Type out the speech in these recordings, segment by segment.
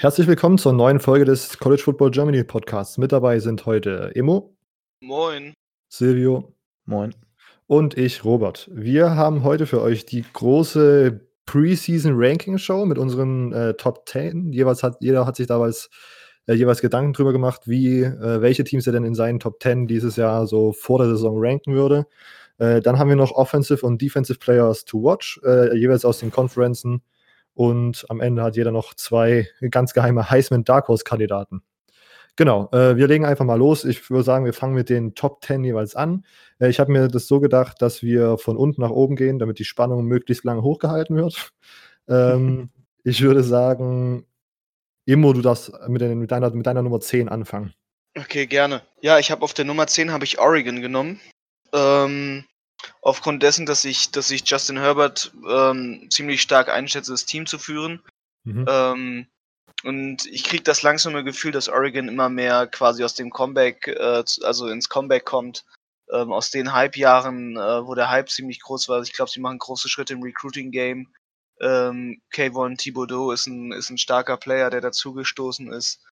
Herzlich willkommen zur neuen Folge des College Football Germany Podcasts. Mit dabei sind heute Emo. Moin. Silvio. Moin. Und ich, Robert. Wir haben heute für euch die große Preseason Ranking Show mit unseren äh, Top 10. Jeweils hat, jeder hat sich damals äh, jeweils Gedanken drüber gemacht, wie, äh, welche Teams er denn in seinen Top 10 dieses Jahr so vor der Saison ranken würde. Äh, dann haben wir noch Offensive und Defensive Players to Watch, äh, jeweils aus den Konferenzen. Und am Ende hat jeder noch zwei ganz geheime Heisman Dark Horse Kandidaten. Genau, äh, wir legen einfach mal los. Ich würde sagen, wir fangen mit den Top 10 jeweils an. Äh, ich habe mir das so gedacht, dass wir von unten nach oben gehen, damit die Spannung möglichst lange hochgehalten wird. Ähm, ich würde sagen, Immo, du darfst mit, den, mit, deiner, mit deiner Nummer 10 anfangen. Okay, gerne. Ja, ich habe auf der Nummer 10 habe ich Oregon genommen. Ähm, aufgrund dessen, dass ich, dass ich Justin Herbert ähm, ziemlich stark einschätze, das Team zu führen. Mhm. Ähm, und ich kriege das langsame Gefühl, dass Oregon immer mehr quasi aus dem Comeback, äh, also ins Comeback kommt, ähm, aus den Hype-Jahren, äh, wo der Hype ziemlich groß war. Ich glaube, sie machen große Schritte im Recruiting-Game. Ähm, Kayvon Thibodeau ist ein, ist ein starker Player, der dazugestoßen ist.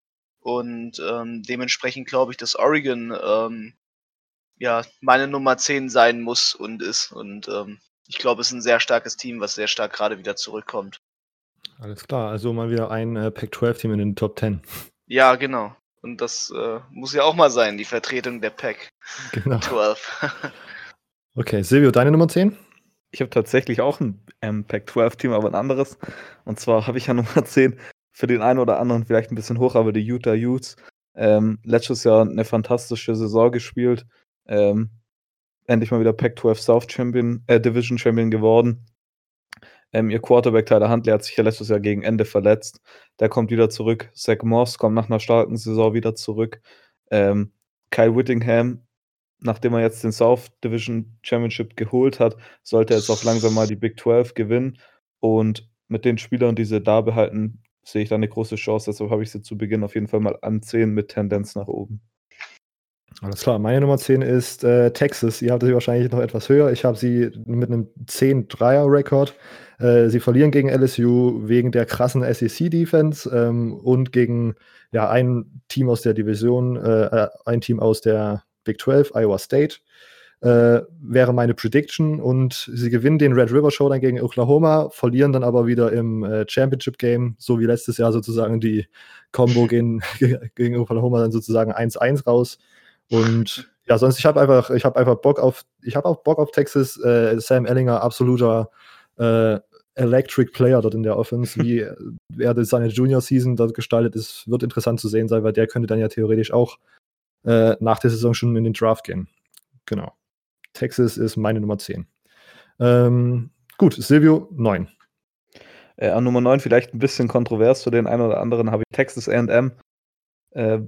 Und ähm, dementsprechend glaube ich, dass Oregon ähm, ja, meine Nummer 10 sein muss und ist. Und ähm, ich glaube, es ist ein sehr starkes Team, was sehr stark gerade wieder zurückkommt. Alles klar, also mal wieder ein äh, Pac-12-Team in den Top 10. Ja, genau. Und das äh, muss ja auch mal sein, die Vertretung der Pac. Genau. 12. okay, Silvio, deine Nummer 10? Ich habe tatsächlich auch ein ähm, Pac-12-Team, aber ein anderes. Und zwar habe ich ja Nummer 10 für den einen oder anderen vielleicht ein bisschen hoch, aber die Utah Utes. Ähm, letztes Jahr eine fantastische Saison gespielt ähm, endlich mal wieder Pac-12 South Champion, äh, Division Champion geworden. Ähm, ihr Quarterback Tyler Huntley hat sich ja letztes Jahr gegen Ende verletzt. Der kommt wieder zurück. Zach Moss kommt nach einer starken Saison wieder zurück. Ähm, Kyle Whittingham, nachdem er jetzt den South Division Championship geholt hat, sollte jetzt auch langsam mal die Big 12 gewinnen. Und mit den Spielern, die sie da behalten, sehe ich da eine große Chance. Deshalb habe ich sie zu Beginn auf jeden Fall mal an 10 mit Tendenz nach oben. Alles klar, meine Nummer 10 ist äh, Texas. Ihr habt sie wahrscheinlich noch etwas höher. Ich habe sie mit einem 10-3er-Rekord. Äh, sie verlieren gegen LSU wegen der krassen SEC-Defense ähm, und gegen ja, ein Team aus der Division, äh, ein Team aus der Big 12, Iowa State. Äh, wäre meine Prediction und sie gewinnen den Red River Showdown gegen Oklahoma, verlieren dann aber wieder im äh, Championship Game, so wie letztes Jahr sozusagen die Combo gegen, gegen Oklahoma dann sozusagen 1-1 raus. Und ja, sonst, ich habe einfach, ich habe einfach Bock auf, ich habe auch Bock auf Texas. Äh, Sam Ellinger, absoluter äh, Electric Player dort in der Offense, wie er seine Junior Season dort gestaltet ist, wird interessant zu sehen sein, weil der könnte dann ja theoretisch auch äh, nach der Saison schon in den Draft gehen. Genau. Texas ist meine Nummer 10. Ähm, gut, Silvio, 9. Äh, an Nummer 9 vielleicht ein bisschen kontrovers für den einen oder anderen habe ich Texas AM. Äh,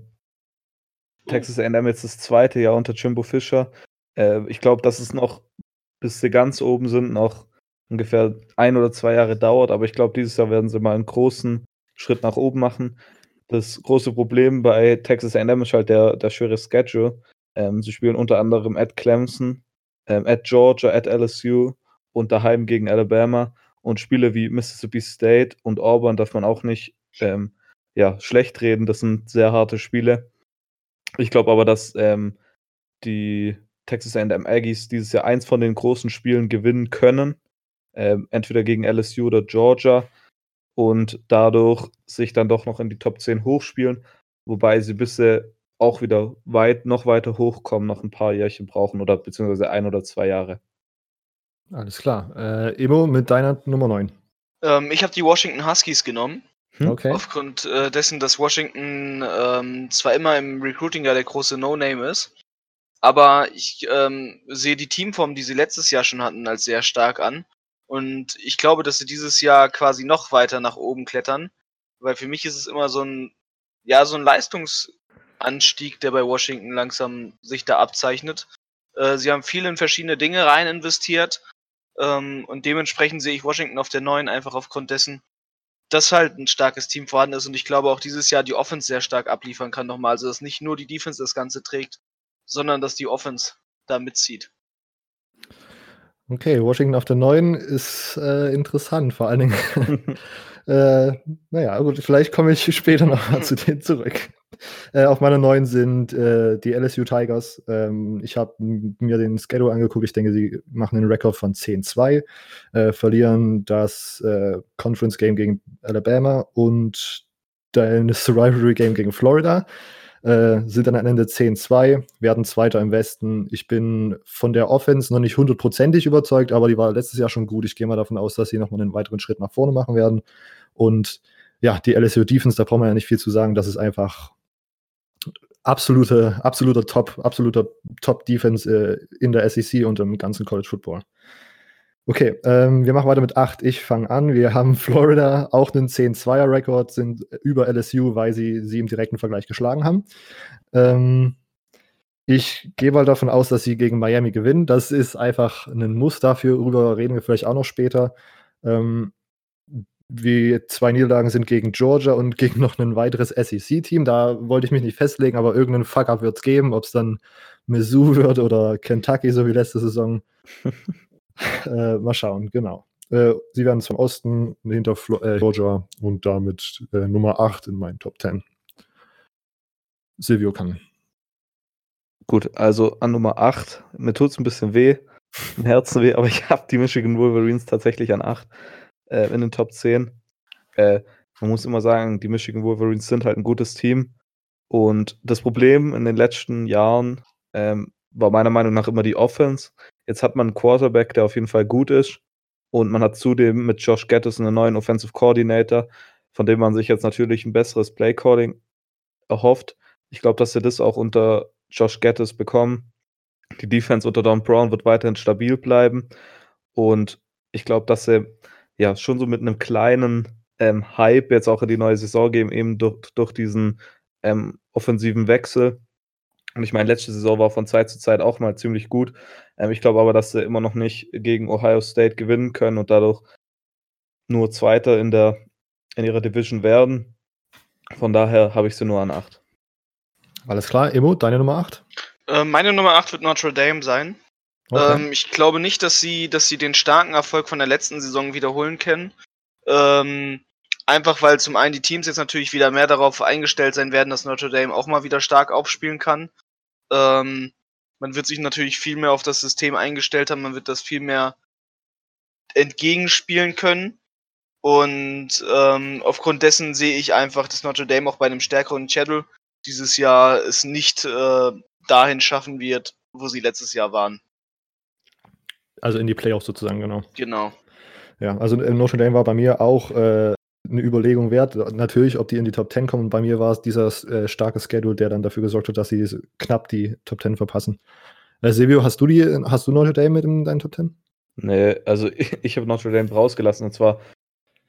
Texas A&M jetzt das zweite Jahr unter Jimbo Fischer. Äh, ich glaube, dass es noch, bis sie ganz oben sind, noch ungefähr ein oder zwei Jahre dauert. Aber ich glaube, dieses Jahr werden sie mal einen großen Schritt nach oben machen. Das große Problem bei Texas A&M ist halt der, der schwere Schedule. Ähm, sie spielen unter anderem at Clemson, ähm, at Georgia, at LSU und daheim gegen Alabama. Und Spiele wie Mississippi State und Auburn darf man auch nicht ähm, ja, schlecht reden. Das sind sehr harte Spiele. Ich glaube aber, dass ähm, die Texas A&M Aggies dieses Jahr eins von den großen Spielen gewinnen können, ähm, entweder gegen LSU oder Georgia und dadurch sich dann doch noch in die Top 10 hochspielen, wobei sie bisher auch wieder weit, noch weiter hochkommen, noch ein paar Jährchen brauchen oder beziehungsweise ein oder zwei Jahre. Alles klar. Äh, Emo mit deiner Nummer 9. Ähm, ich habe die Washington Huskies genommen. Hm? Okay. Aufgrund äh, dessen, dass Washington ähm, zwar immer im Recruiting ja der große No-Name ist, aber ich ähm, sehe die Teamform, die sie letztes Jahr schon hatten, als sehr stark an. Und ich glaube, dass sie dieses Jahr quasi noch weiter nach oben klettern. Weil für mich ist es immer so ein, ja, so ein Leistungsanstieg, der bei Washington langsam sich da abzeichnet. Äh, sie haben viel in verschiedene Dinge rein investiert. Ähm, und dementsprechend sehe ich Washington auf der neuen einfach aufgrund dessen, dass halt ein starkes Team vorhanden ist und ich glaube auch dieses Jahr die Offense sehr stark abliefern kann nochmal. Also dass nicht nur die Defense das Ganze trägt, sondern dass die Offense da mitzieht. Okay, Washington auf der 9 ist äh, interessant, vor allen Dingen. Äh, naja, gut, vielleicht komme ich später noch mal zu denen zurück. Äh, auf meiner neuen sind äh, die LSU Tigers. Ähm, ich habe mir den Schedule angeguckt. Ich denke, sie machen einen Rekord von 10-2, äh, verlieren das äh, Conference Game gegen Alabama und das Rivalry Game gegen Florida. Äh, sind dann am Ende 10-2, werden Zweiter im Westen. Ich bin von der Offense noch nicht hundertprozentig überzeugt, aber die war letztes Jahr schon gut. Ich gehe mal davon aus, dass sie nochmal einen weiteren Schritt nach vorne machen werden. Und ja, die LSU Defense, da braucht man ja nicht viel zu sagen. Das ist einfach absolute, absoluter Top, absoluter Top Defense äh, in der SEC und im ganzen College Football. Okay, ähm, wir machen weiter mit 8. Ich fange an. Wir haben Florida auch einen 10-2er-Rekord, sind über LSU, weil sie sie im direkten Vergleich geschlagen haben. Ähm, ich gehe mal davon aus, dass sie gegen Miami gewinnen. Das ist einfach ein Muss dafür. Reden wir vielleicht auch noch später. Ähm, wie zwei Niederlagen sind gegen Georgia und gegen noch ein weiteres SEC-Team. Da wollte ich mich nicht festlegen, aber irgendeinen Fuck-up wird es geben, ob es dann Mizzou wird oder Kentucky, so wie letzte Saison. äh, mal schauen, genau. Äh, sie werden zum Osten hinter Flo äh, Georgia und damit äh, Nummer 8 in meinen Top 10. Silvio kann. Gut, also an Nummer 8. Mir tut es ein bisschen weh, im Herzen weh, aber ich habe die Michigan Wolverines tatsächlich an 8 äh, in den Top 10. Äh, man muss immer sagen, die Michigan Wolverines sind halt ein gutes Team. Und das Problem in den letzten Jahren ähm, war meiner Meinung nach immer die Offense. Jetzt hat man einen Quarterback, der auf jeden Fall gut ist. Und man hat zudem mit Josh Gattis einen neuen Offensive Coordinator, von dem man sich jetzt natürlich ein besseres Play-Calling erhofft. Ich glaube, dass sie das auch unter Josh Gattis bekommen. Die Defense unter Don Brown wird weiterhin stabil bleiben. Und ich glaube, dass sie ja schon so mit einem kleinen ähm, Hype jetzt auch in die neue Saison gehen, eben durch, durch diesen ähm, offensiven Wechsel. Und ich meine, letzte Saison war von Zeit zu Zeit auch mal ziemlich gut. Ähm, ich glaube aber, dass sie immer noch nicht gegen Ohio State gewinnen können und dadurch nur Zweiter in, der, in ihrer Division werden. Von daher habe ich sie nur an 8. Alles klar, Emo, deine Nummer 8? Äh, meine Nummer 8 wird Notre Dame sein. Okay. Ähm, ich glaube nicht, dass sie, dass sie den starken Erfolg von der letzten Saison wiederholen können. Ähm, einfach weil zum einen die Teams jetzt natürlich wieder mehr darauf eingestellt sein werden, dass Notre Dame auch mal wieder stark aufspielen kann. Ähm, man wird sich natürlich viel mehr auf das System eingestellt haben, man wird das viel mehr entgegenspielen können. Und ähm, aufgrund dessen sehe ich einfach, dass Notre Dame auch bei einem stärkeren Schedule dieses Jahr es nicht äh, dahin schaffen wird, wo sie letztes Jahr waren. Also in die Playoffs sozusagen, genau. Genau. Ja, also äh, Notre Dame war bei mir auch äh, eine Überlegung wert. Natürlich, ob die in die Top 10 kommen. Bei mir war es dieser äh, starke Schedule, der dann dafür gesorgt hat, dass sie knapp die Top 10 verpassen. Äh, Silvio, hast du die, hast du Notre Dame mit in deinen Top 10? Nee, also ich, ich habe Notre Dame rausgelassen und zwar,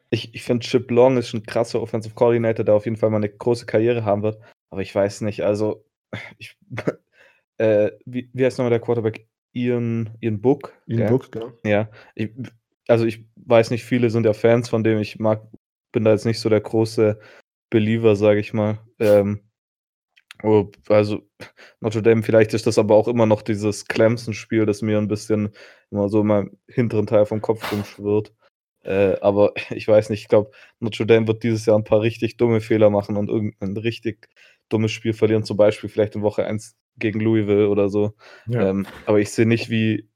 ich, ich finde Chip Long ist ein krasser Offensive Coordinator, der auf jeden Fall mal eine große Karriere haben wird. Aber ich weiß nicht, also ich, äh, wie, wie heißt nochmal der Quarterback? Ian, Ian Book. Ja? Book, genau. Ja, ich, also ich weiß nicht, viele sind ja Fans von dem. Ich mag, bin da jetzt nicht so der große Believer, sage ich mal. Ähm, also Notre Dame, vielleicht ist das aber auch immer noch dieses Clemson-Spiel, das mir ein bisschen immer so in meinem hinteren Teil vom Kopf rumschwirrt. Äh, aber ich weiß nicht, ich glaube, Notre Dame wird dieses Jahr ein paar richtig dumme Fehler machen und irgendein richtig dummes Spiel verlieren, zum Beispiel vielleicht in Woche 1 gegen Louisville oder so. Ja. Ähm, aber ich sehe nicht, wie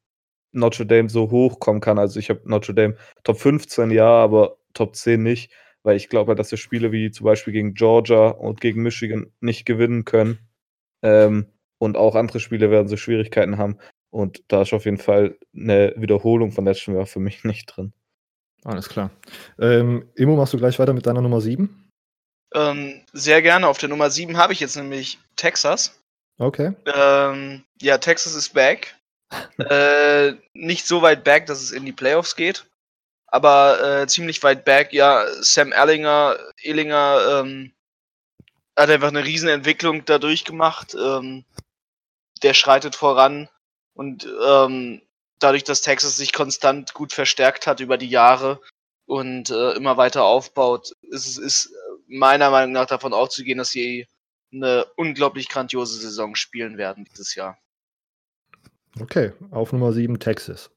Notre Dame so hochkommen kann. Also ich habe Notre Dame Top 15 ja, aber Top 10 nicht, weil ich glaube, dass wir Spiele wie zum Beispiel gegen Georgia und gegen Michigan nicht gewinnen können. Ähm, und auch andere Spiele werden so Schwierigkeiten haben. Und da ist auf jeden Fall eine Wiederholung von letztem Jahr für mich nicht drin. Alles klar. Ähm, Immo, machst du gleich weiter mit deiner Nummer 7? Ähm, sehr gerne. Auf der Nummer 7 habe ich jetzt nämlich Texas. Okay. Ähm, ja, Texas ist back. äh, nicht so weit back, dass es in die Playoffs geht. Aber äh, ziemlich weit back. Ja, Sam Erlinger, Ellinger ähm, hat einfach eine riesen Entwicklung dadurch gemacht. Ähm, der schreitet voran. Und ähm, dadurch, dass Texas sich konstant gut verstärkt hat über die Jahre und äh, immer weiter aufbaut, ist es ist meiner Meinung nach davon auszugehen, dass sie eine unglaublich grandiose Saison spielen werden dieses Jahr. Okay, auf Nummer 7 Texas.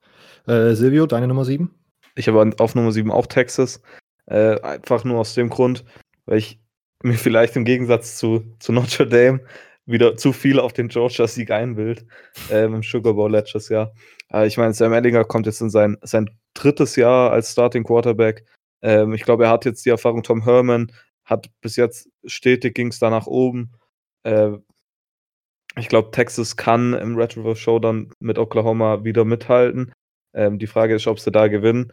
Äh, Silvio, deine Nummer 7? Ich habe auf Nummer 7 auch Texas. Äh, einfach nur aus dem Grund, weil ich mir vielleicht im Gegensatz zu, zu Notre Dame wieder zu viel auf den Georgia-Sieg einbild ähm, im Sugar Bowl letztes Jahr. Äh, ich meine, Sam Ellinger kommt jetzt in sein, sein drittes Jahr als Starting Quarterback. Ähm, ich glaube, er hat jetzt die Erfahrung, Tom Herman hat bis jetzt stetig ging es da nach oben. Äh, ich glaube, Texas kann im Red River Showdown mit Oklahoma wieder mithalten. Ähm, die Frage ist, ob sie da gewinnen.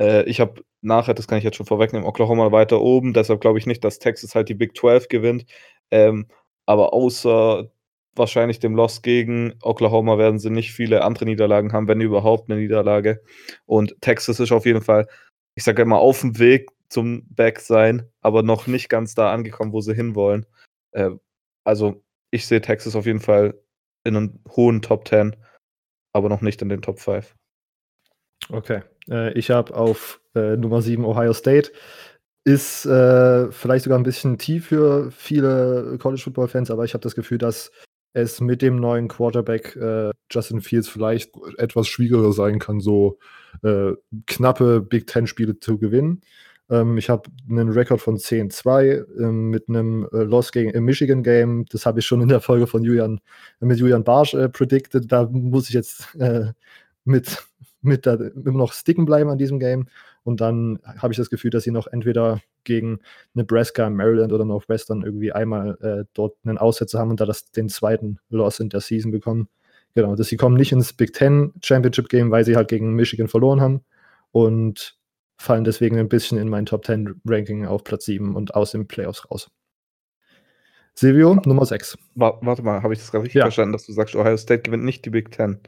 Äh, ich habe nachher, das kann ich jetzt schon vorwegnehmen, Oklahoma weiter oben. Deshalb glaube ich nicht, dass Texas halt die Big 12 gewinnt. Ähm, aber außer wahrscheinlich dem Loss gegen Oklahoma werden sie nicht viele andere Niederlagen haben, wenn überhaupt eine Niederlage. Und Texas ist auf jeden Fall, ich sage immer, auf dem Weg zum Back sein, aber noch nicht ganz da angekommen, wo sie hinwollen. Äh, also ich sehe Texas auf jeden Fall in einem hohen Top 10, aber noch nicht in den Top 5. Okay. Äh, ich habe auf äh, Nummer 7 Ohio State. Ist äh, vielleicht sogar ein bisschen tief für viele College Football Fans, aber ich habe das Gefühl, dass es mit dem neuen Quarterback äh, Justin Fields vielleicht etwas schwieriger sein kann, so äh, knappe Big Ten Spiele zu gewinnen. Ähm, ich habe einen Rekord von 10-2 ähm, mit einem äh, Loss gegen im Michigan Game. Das habe ich schon in der Folge von Julian mit Julian Barsch äh, predicted. Da muss ich jetzt äh, mit, mit da, immer noch sticken bleiben an diesem Game. Und dann habe ich das Gefühl, dass sie noch entweder gegen Nebraska, Maryland oder Northwestern irgendwie einmal äh, dort einen Aussetzer haben und da das, den zweiten Loss in der Season bekommen. Genau, dass sie kommen nicht ins Big Ten Championship Game, weil sie halt gegen Michigan verloren haben. Und fallen deswegen ein bisschen in mein Top 10 Ranking auf Platz 7 und aus den Playoffs raus. Silvio, Nummer 6. Warte mal, habe ich das gerade richtig ja. verstanden, dass du sagst, Ohio State gewinnt nicht die Big Ten?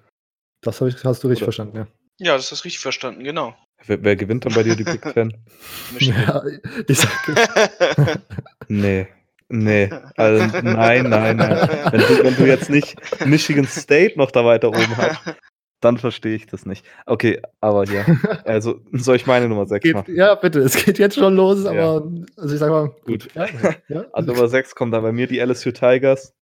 Das ich, hast du richtig Oder? verstanden, ja. Ja, das hast du richtig verstanden, genau. Wer, wer gewinnt dann bei dir die Big Ten? ja, ich sag Nee. Nee, also nein, nein, nein. Wenn du, wenn du jetzt nicht Michigan State noch da weiter oben hast, dann verstehe ich das nicht. Okay, aber ja. Also soll ich meine Nummer 6 geht, machen? Ja, bitte. Es geht jetzt schon los, aber ja. also ich sag mal, gut. Ja, ja. Also Nummer 6 kommt dann bei mir die LSU Tigers.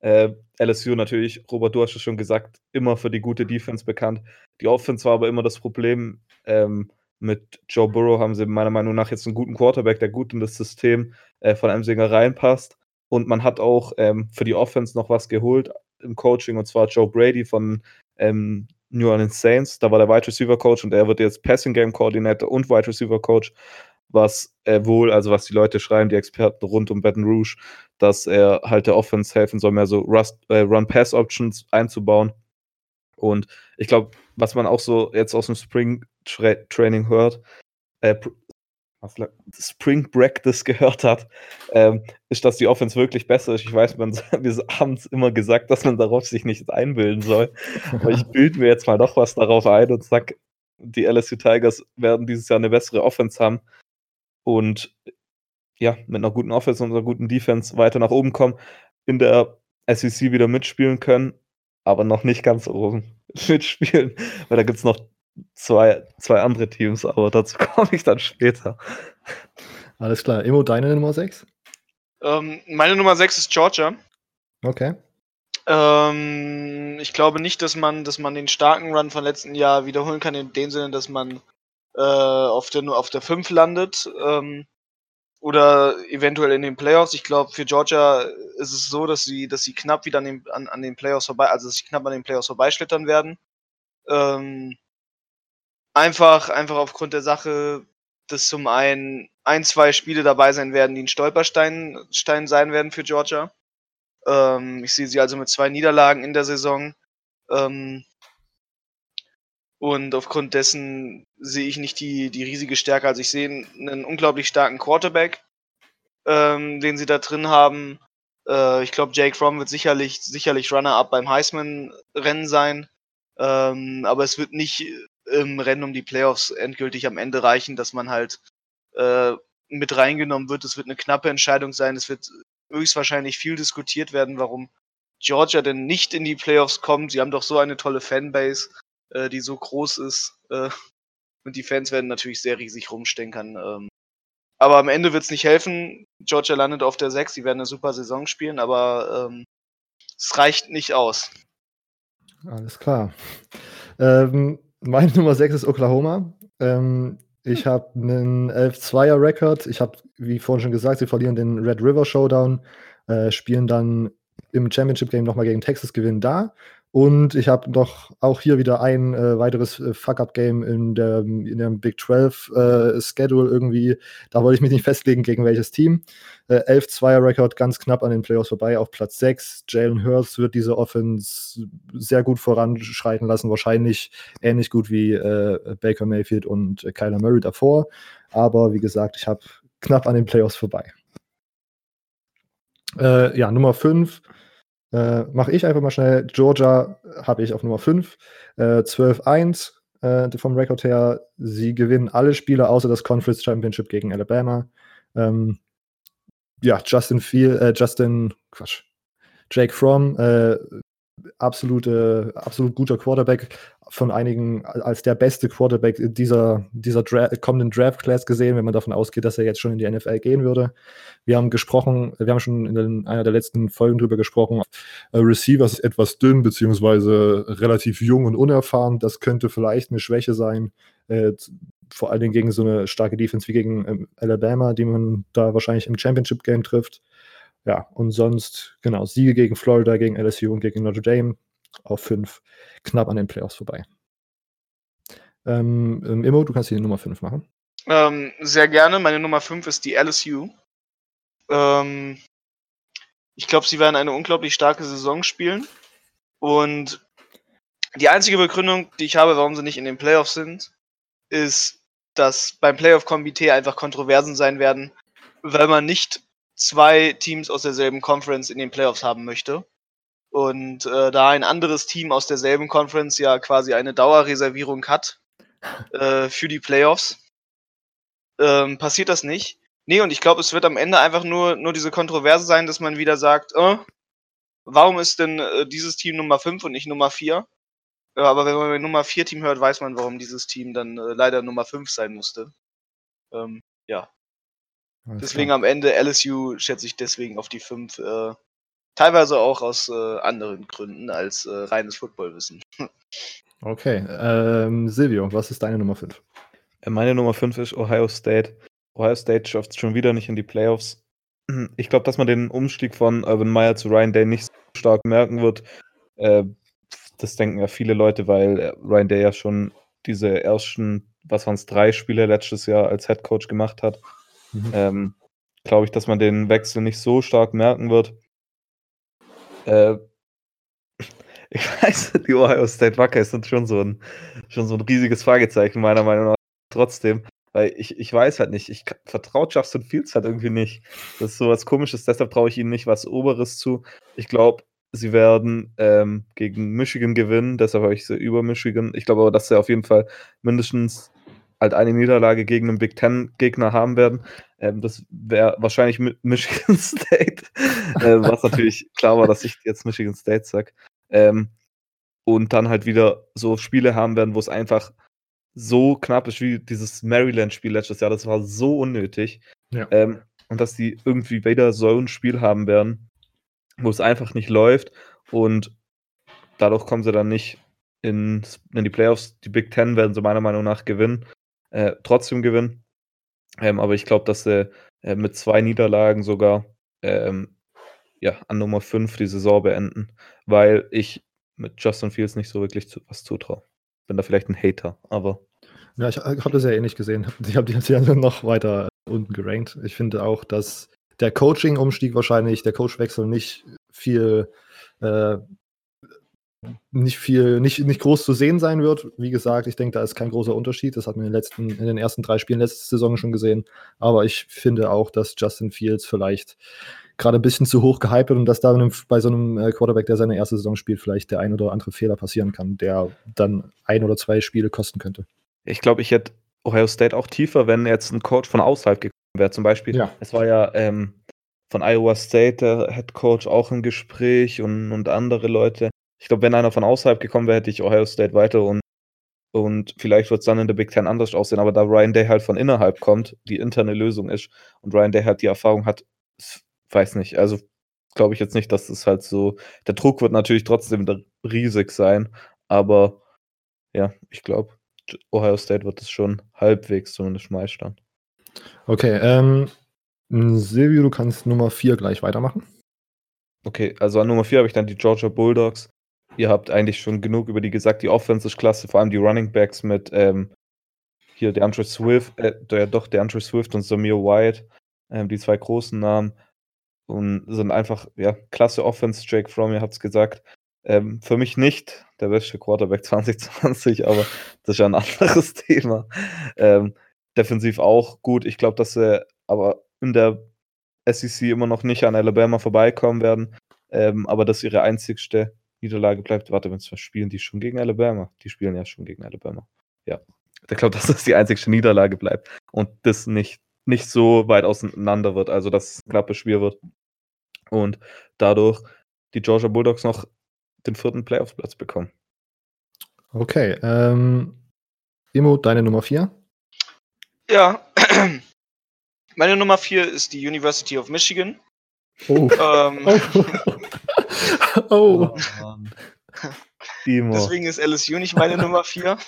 Äh, LSU natürlich, Robert, du hast es schon gesagt, immer für die gute Defense bekannt. Die Offense war aber immer das Problem. Ähm, mit Joe Burrow haben sie meiner Meinung nach jetzt einen guten Quarterback, der gut in das System äh, von Emsinger reinpasst. Und man hat auch ähm, für die Offense noch was geholt im Coaching, und zwar Joe Brady von ähm, New Orleans Saints. Da war der Wide Receiver Coach und er wird jetzt Passing Game Coordinator und Wide Receiver Coach, was er wohl, also was die Leute schreiben, die Experten rund um Baton Rouge, dass er halt der Offense helfen soll, mehr so äh, Run-Pass-Options einzubauen. Und ich glaube, was man auch so jetzt aus dem Spring Tra hört, äh, Spring Practice gehört hat, ähm, ist, dass die Offense wirklich besser ist. Ich weiß, man, wir haben es immer gesagt, dass man darauf sich nicht einbilden soll. Aber ich bilde mir jetzt mal noch was darauf ein und sage, die LSU Tigers werden dieses Jahr eine bessere Offense haben und ja, mit einer guten Offense und einer guten Defense weiter nach oben kommen, in der SEC wieder mitspielen können, aber noch nicht ganz oben mitspielen, weil da gibt es noch zwei, zwei andere Teams, aber dazu komme ich dann später. Alles klar. Emo, deine Nummer 6? Ähm, meine Nummer 6 ist Georgia. Okay. Ähm, ich glaube nicht, dass man, dass man den starken Run von letzten Jahr wiederholen kann, in dem Sinne, dass man äh, auf, der, auf der 5 landet. Ähm, oder eventuell in den Playoffs. Ich glaube, für Georgia ist es so, dass sie, dass sie knapp wieder an den, an, an den Playoffs vorbei, also dass sie knapp an den Playoffs vorbeischlittern werden. Ähm, Einfach, einfach aufgrund der Sache, dass zum einen ein, zwei Spiele dabei sein werden, die ein Stolperstein Stein sein werden für Georgia. Ähm, ich sehe sie also mit zwei Niederlagen in der Saison. Ähm, und aufgrund dessen sehe ich nicht die, die riesige Stärke. Also ich sehe einen unglaublich starken Quarterback, ähm, den sie da drin haben. Äh, ich glaube, Jake Fromm wird sicherlich, sicherlich Runner-up beim Heisman-Rennen sein. Ähm, aber es wird nicht im Rennen um die Playoffs endgültig am Ende reichen, dass man halt äh, mit reingenommen wird. Es wird eine knappe Entscheidung sein. Es wird höchstwahrscheinlich viel diskutiert werden, warum Georgia denn nicht in die Playoffs kommt. Sie haben doch so eine tolle Fanbase, äh, die so groß ist. Äh, und die Fans werden natürlich sehr riesig rumstenkern. Ähm, aber am Ende wird es nicht helfen. Georgia landet auf der 6. Sie werden eine super Saison spielen, aber ähm, es reicht nicht aus. Alles klar. Ähm, meine Nummer 6 ist Oklahoma. Ähm, Ich habe einen 11-2er-Rekord. Ich habe, wie vorhin schon gesagt, sie verlieren den Red River Showdown, äh, spielen dann im Championship Game nochmal gegen Texas, gewinnen da. Und ich habe noch auch hier wieder ein äh, weiteres äh, Fuck-Up-Game in der, in der Big 12 äh, Schedule irgendwie. Da wollte ich mich nicht festlegen, gegen welches Team. Äh, 11-2er-Rekord ganz knapp an den Playoffs vorbei auf Platz 6. Jalen Hurts wird diese Offense sehr gut voranschreiten lassen. Wahrscheinlich ähnlich gut wie äh, Baker Mayfield und Kyler Murray davor. Aber wie gesagt, ich habe knapp an den Playoffs vorbei. Äh, ja, Nummer 5 äh, Mache ich einfach mal schnell. Georgia habe ich auf Nummer 5. Äh, 12-1 äh, vom Rekord her. Sie gewinnen alle Spiele außer das Conference Championship gegen Alabama. Ähm, ja, Justin Field, äh, Justin, Quatsch, Jake Fromm, äh, absolute, absolut guter Quarterback, von einigen als der beste Quarterback dieser, dieser Dra kommenden Draft-Class gesehen, wenn man davon ausgeht, dass er jetzt schon in die NFL gehen würde. Wir haben gesprochen, wir haben schon in einer der letzten Folgen drüber gesprochen, äh, Receivers ist etwas dünn, beziehungsweise relativ jung und unerfahren. Das könnte vielleicht eine Schwäche sein, äh, vor allen Dingen gegen so eine starke Defense wie gegen ähm, Alabama, die man da wahrscheinlich im Championship-Game trifft. Ja, und sonst, genau, Siege gegen Florida, gegen LSU und gegen Notre Dame auf 5 knapp an den Playoffs vorbei. Ähm, ähm Immo, du kannst die Nummer 5 machen. Ähm, sehr gerne. Meine Nummer 5 ist die LSU. Ähm, ich glaube, sie werden eine unglaublich starke Saison spielen. Und die einzige Begründung, die ich habe, warum sie nicht in den Playoffs sind, ist, dass beim Playoff-Komitee einfach Kontroversen sein werden, weil man nicht zwei Teams aus derselben Conference in den Playoffs haben möchte. Und äh, da ein anderes Team aus derselben Conference ja quasi eine Dauerreservierung hat äh, für die Playoffs, ähm, passiert das nicht. Nee, und ich glaube, es wird am Ende einfach nur, nur diese Kontroverse sein, dass man wieder sagt, äh, warum ist denn äh, dieses Team Nummer 5 und nicht Nummer 4? Ja, aber wenn man Nummer 4 Team hört, weiß man, warum dieses Team dann äh, leider Nummer 5 sein musste. Ähm, ja. Alles deswegen klar. am Ende LSU schätze ich deswegen auf die 5. Äh, Teilweise auch aus äh, anderen Gründen als äh, reines Footballwissen. okay, ähm, Silvio, was ist deine Nummer 5? Äh, meine Nummer 5 ist Ohio State. Ohio State schafft es schon wieder nicht in die Playoffs. Ich glaube, dass man den Umstieg von Urban Meyer zu Ryan Day nicht so stark merken wird. Äh, das denken ja viele Leute, weil äh, Ryan Day ja schon diese ersten, was waren es, drei Spiele letztes Jahr als Head Coach gemacht hat. Mhm. Ähm, glaube ich, dass man den Wechsel nicht so stark merken wird. Äh, ich weiß, die Ohio State Buckeyes sind schon so ein, schon so ein riesiges Fragezeichen, meiner Meinung nach. Trotzdem, weil ich, ich weiß halt nicht, ich vertraue Justin Fields halt irgendwie nicht. Das ist so was Komisches, deshalb traue ich ihnen nicht was Oberes zu. Ich glaube, sie werden ähm, gegen Michigan gewinnen, deshalb habe ich sie über Michigan. Ich glaube aber, dass sie auf jeden Fall mindestens halt eine Niederlage gegen einen Big Ten-Gegner haben werden. Ähm, das wäre wahrscheinlich Michigan State, äh, was natürlich klar war, dass ich jetzt Michigan State sage. Ähm, und dann halt wieder so Spiele haben werden, wo es einfach so knapp ist wie dieses Maryland-Spiel letztes Jahr. Das war so unnötig. Ja. Ähm, und dass die irgendwie wieder so ein Spiel haben werden, wo es einfach nicht läuft und dadurch kommen sie dann nicht in, in die Playoffs. Die Big Ten werden sie meiner Meinung nach gewinnen äh, trotzdem gewinnen. Ähm, aber ich glaube, dass sie äh, mit zwei Niederlagen sogar ähm, ja, an Nummer 5 die Saison beenden, weil ich mit Justin Fields nicht so wirklich zu, was zutraue. Bin da vielleicht ein Hater, aber. Ja, ich habe das ja eh nicht gesehen. Ich habe die ja noch weiter unten gerankt. Ich finde auch, dass der Coaching-Umstieg wahrscheinlich, der Coachwechsel nicht viel äh, nicht viel, nicht, nicht groß zu sehen sein wird. Wie gesagt, ich denke, da ist kein großer Unterschied. Das hat man in den letzten, in den ersten drei Spielen letzte Saison schon gesehen. Aber ich finde auch, dass Justin Fields vielleicht gerade ein bisschen zu hoch gehypt wird und dass da bei so einem äh, Quarterback, der seine erste Saison spielt, vielleicht der ein oder andere Fehler passieren kann, der dann ein oder zwei Spiele kosten könnte. Ich glaube, ich hätte Ohio State auch tiefer, wenn jetzt ein Coach von außerhalb gekommen wäre. Zum Beispiel, ja. es war ja ähm, von Iowa State der Head Coach auch im Gespräch und, und andere Leute. Ich glaube, wenn einer von außerhalb gekommen wäre, hätte ich Ohio State weiter und, und vielleicht wird es dann in der Big Ten anders aussehen. Aber da Ryan Day halt von innerhalb kommt, die interne Lösung ist und Ryan Day halt die Erfahrung hat, weiß nicht. Also glaube ich jetzt nicht, dass es halt so. Der Druck wird natürlich trotzdem riesig sein, aber ja, ich glaube, Ohio State wird es schon halbwegs zumindest meistern. Okay, ähm, Silvio, du kannst Nummer 4 gleich weitermachen. Okay, also an Nummer 4 habe ich dann die Georgia Bulldogs. Ihr habt eigentlich schon genug über die gesagt. Die Offense ist klasse, vor allem die Running Backs mit ähm, hier der Andre Swift, äh, der, doch der Andre Swift und Samir White, ähm, die zwei großen Namen und sind einfach ja klasse Offense. Jake Fromm, ihr habt es gesagt. Ähm, für mich nicht der beste Quarterback 2020, aber das ist ja ein anderes Thema. Ähm, defensiv auch gut. Ich glaube, dass sie aber in der SEC immer noch nicht an Alabama vorbeikommen werden. Ähm, aber dass ihre einzigste Niederlage bleibt. Warte, wenn es spielen die schon gegen Alabama? Die spielen ja schon gegen Alabama. Ja. Ich glaube, dass das die einzigste Niederlage bleibt und das nicht, nicht so weit auseinander wird, also dass es ein knappes Spiel wird. Und dadurch die Georgia Bulldogs noch den vierten Playoffs-Platz bekommen. Okay, ähm, Imo, deine Nummer 4? Ja, meine Nummer 4 ist die University of Michigan. Oh. Ähm, oh. oh. oh Deswegen ist LSU nicht meine Nummer 4.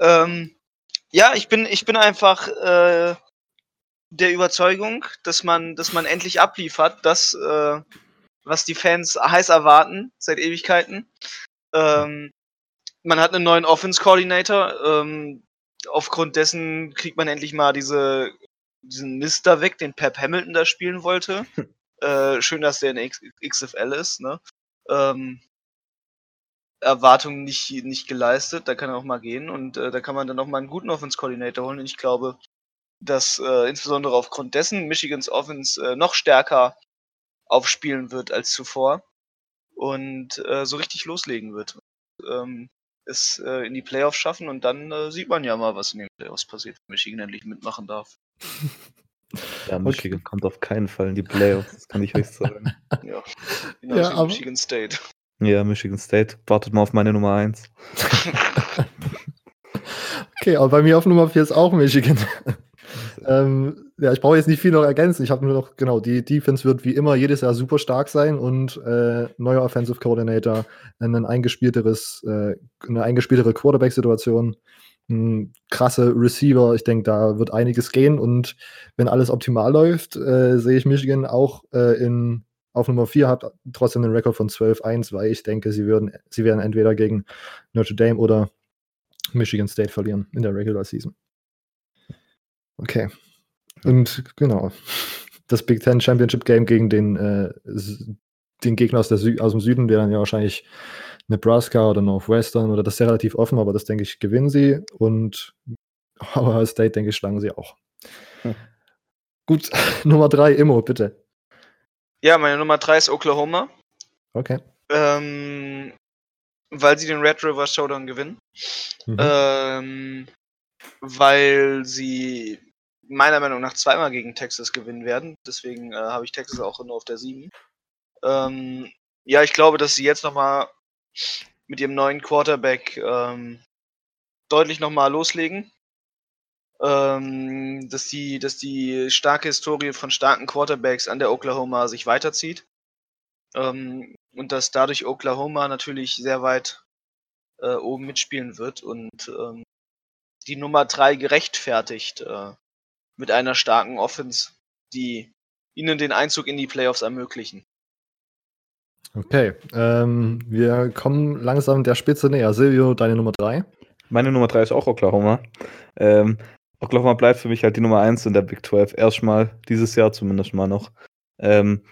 ähm, ja, ich bin, ich bin einfach äh, der Überzeugung, dass man, dass man endlich abliefert, das, äh, was die Fans heiß erwarten, seit Ewigkeiten. Ähm, man hat einen neuen Offense-Coordinator. Ähm, aufgrund dessen kriegt man endlich mal diese, diesen Mist da weg, den Pep Hamilton da spielen wollte. Äh, schön, dass der in X XFL ist. Ne? Ähm, Erwartungen nicht, nicht geleistet, da kann er auch mal gehen und äh, da kann man dann auch mal einen guten Offense-Coordinator holen und ich glaube, dass äh, insbesondere aufgrund dessen Michigans Offense äh, noch stärker aufspielen wird als zuvor und äh, so richtig loslegen wird. Ähm, es äh, in die Playoffs schaffen und dann sieht man ja mal, was in den Playoffs passiert, wenn Michigan endlich mitmachen darf. Ja, Michigan okay. kommt auf keinen Fall in die Playoffs, das kann ich euch sagen. ja, genau ja, aber... Michigan State. Ja, Michigan State. Wartet mal auf meine Nummer 1. okay, aber bei mir auf Nummer 4 ist auch Michigan. ähm, ja, ich brauche jetzt nicht viel noch ergänzen. Ich habe nur noch, genau, die Defense wird wie immer jedes Jahr super stark sein und äh, neuer Offensive Coordinator, ein eingespielteres, äh, eine eingespieltere Quarterback-Situation, krasse Receiver. Ich denke, da wird einiges gehen und wenn alles optimal läuft, äh, sehe ich Michigan auch äh, in, auf Nummer 4 hat trotzdem einen Rekord von 12-1, weil ich denke, sie würden, sie werden entweder gegen Notre Dame oder Michigan State verlieren in der Regular Season. Okay. Und genau, das Big Ten Championship Game gegen den, äh, den Gegner aus, Sü aus dem Süden, der dann ja wahrscheinlich Nebraska oder Northwestern oder das ist ja relativ offen, aber das denke ich, gewinnen sie und Ohio State, denke ich, schlagen sie auch. Hm. Gut, Nummer drei, Immo, bitte. Ja, meine Nummer drei ist Oklahoma. Okay. Ähm, weil sie den Red River Showdown gewinnen. Mhm. Ähm, weil sie meiner Meinung nach zweimal gegen Texas gewinnen werden. Deswegen äh, habe ich Texas auch nur auf der 7. Ähm, ja, ich glaube, dass sie jetzt nochmal mit ihrem neuen Quarterback ähm, deutlich nochmal loslegen. Ähm, dass, die, dass die starke Historie von starken Quarterbacks an der Oklahoma sich weiterzieht. Ähm, und dass dadurch Oklahoma natürlich sehr weit äh, oben mitspielen wird und ähm, die Nummer 3 gerechtfertigt äh, mit einer starken Offense, die ihnen den Einzug in die Playoffs ermöglichen. Okay, ähm, wir kommen langsam der Spitze näher. Silvio, deine Nummer 3? Meine Nummer 3 ist auch Oklahoma. Ähm, Oklahoma bleibt für mich halt die Nummer 1 in der Big 12. Erstmal dieses Jahr zumindest mal noch. Ähm,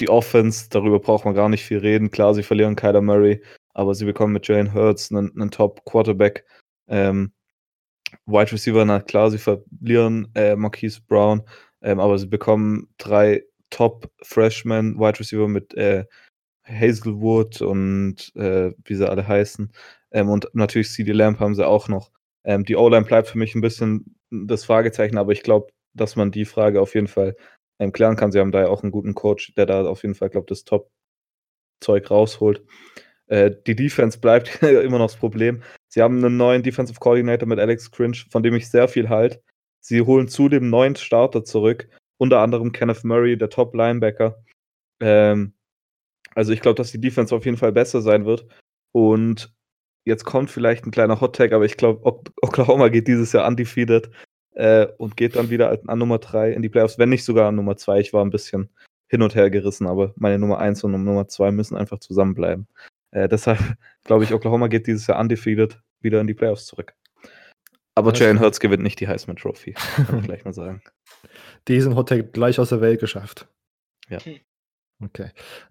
die Offense, darüber braucht man gar nicht viel reden. Klar, sie verlieren Kyler Murray, aber sie bekommen mit Jalen Hurts einen, einen Top-Quarterback. Ähm, Wide Receiver, na klar, sie verlieren äh, Marquise Brown, ähm, aber sie bekommen drei Top-Freshmen, Wide Receiver mit äh, Hazelwood und äh, wie sie alle heißen. Ähm, und natürlich CD Lamp haben sie auch noch. Ähm, die O-Line bleibt für mich ein bisschen das Fragezeichen, aber ich glaube, dass man die Frage auf jeden Fall ähm, klären kann. Sie haben da ja auch einen guten Coach, der da auf jeden Fall, glaube das Top-Zeug rausholt. Äh, die Defense bleibt immer noch das Problem. Sie haben einen neuen Defensive Coordinator mit Alex Cringe, von dem ich sehr viel halte. Sie holen zudem neuen Starter zurück, unter anderem Kenneth Murray, der Top-Linebacker. Ähm, also ich glaube, dass die Defense auf jeden Fall besser sein wird. Und jetzt kommt vielleicht ein kleiner Hot-Tag, aber ich glaube, Oklahoma geht dieses Jahr undefeated äh, und geht dann wieder an Nummer 3 in die Playoffs, wenn nicht sogar an Nummer 2. Ich war ein bisschen hin und her gerissen, aber meine Nummer 1 und Nummer 2 müssen einfach zusammenbleiben. Äh, deshalb glaube ich, Oklahoma geht dieses Jahr undefeated wieder in die Playoffs zurück. Aber Jalen Hurts gewinnt nicht die Heisman Trophy, kann ich gleich mal sagen. Diesen Hottag gleich aus der Welt geschafft. Ja. Okay.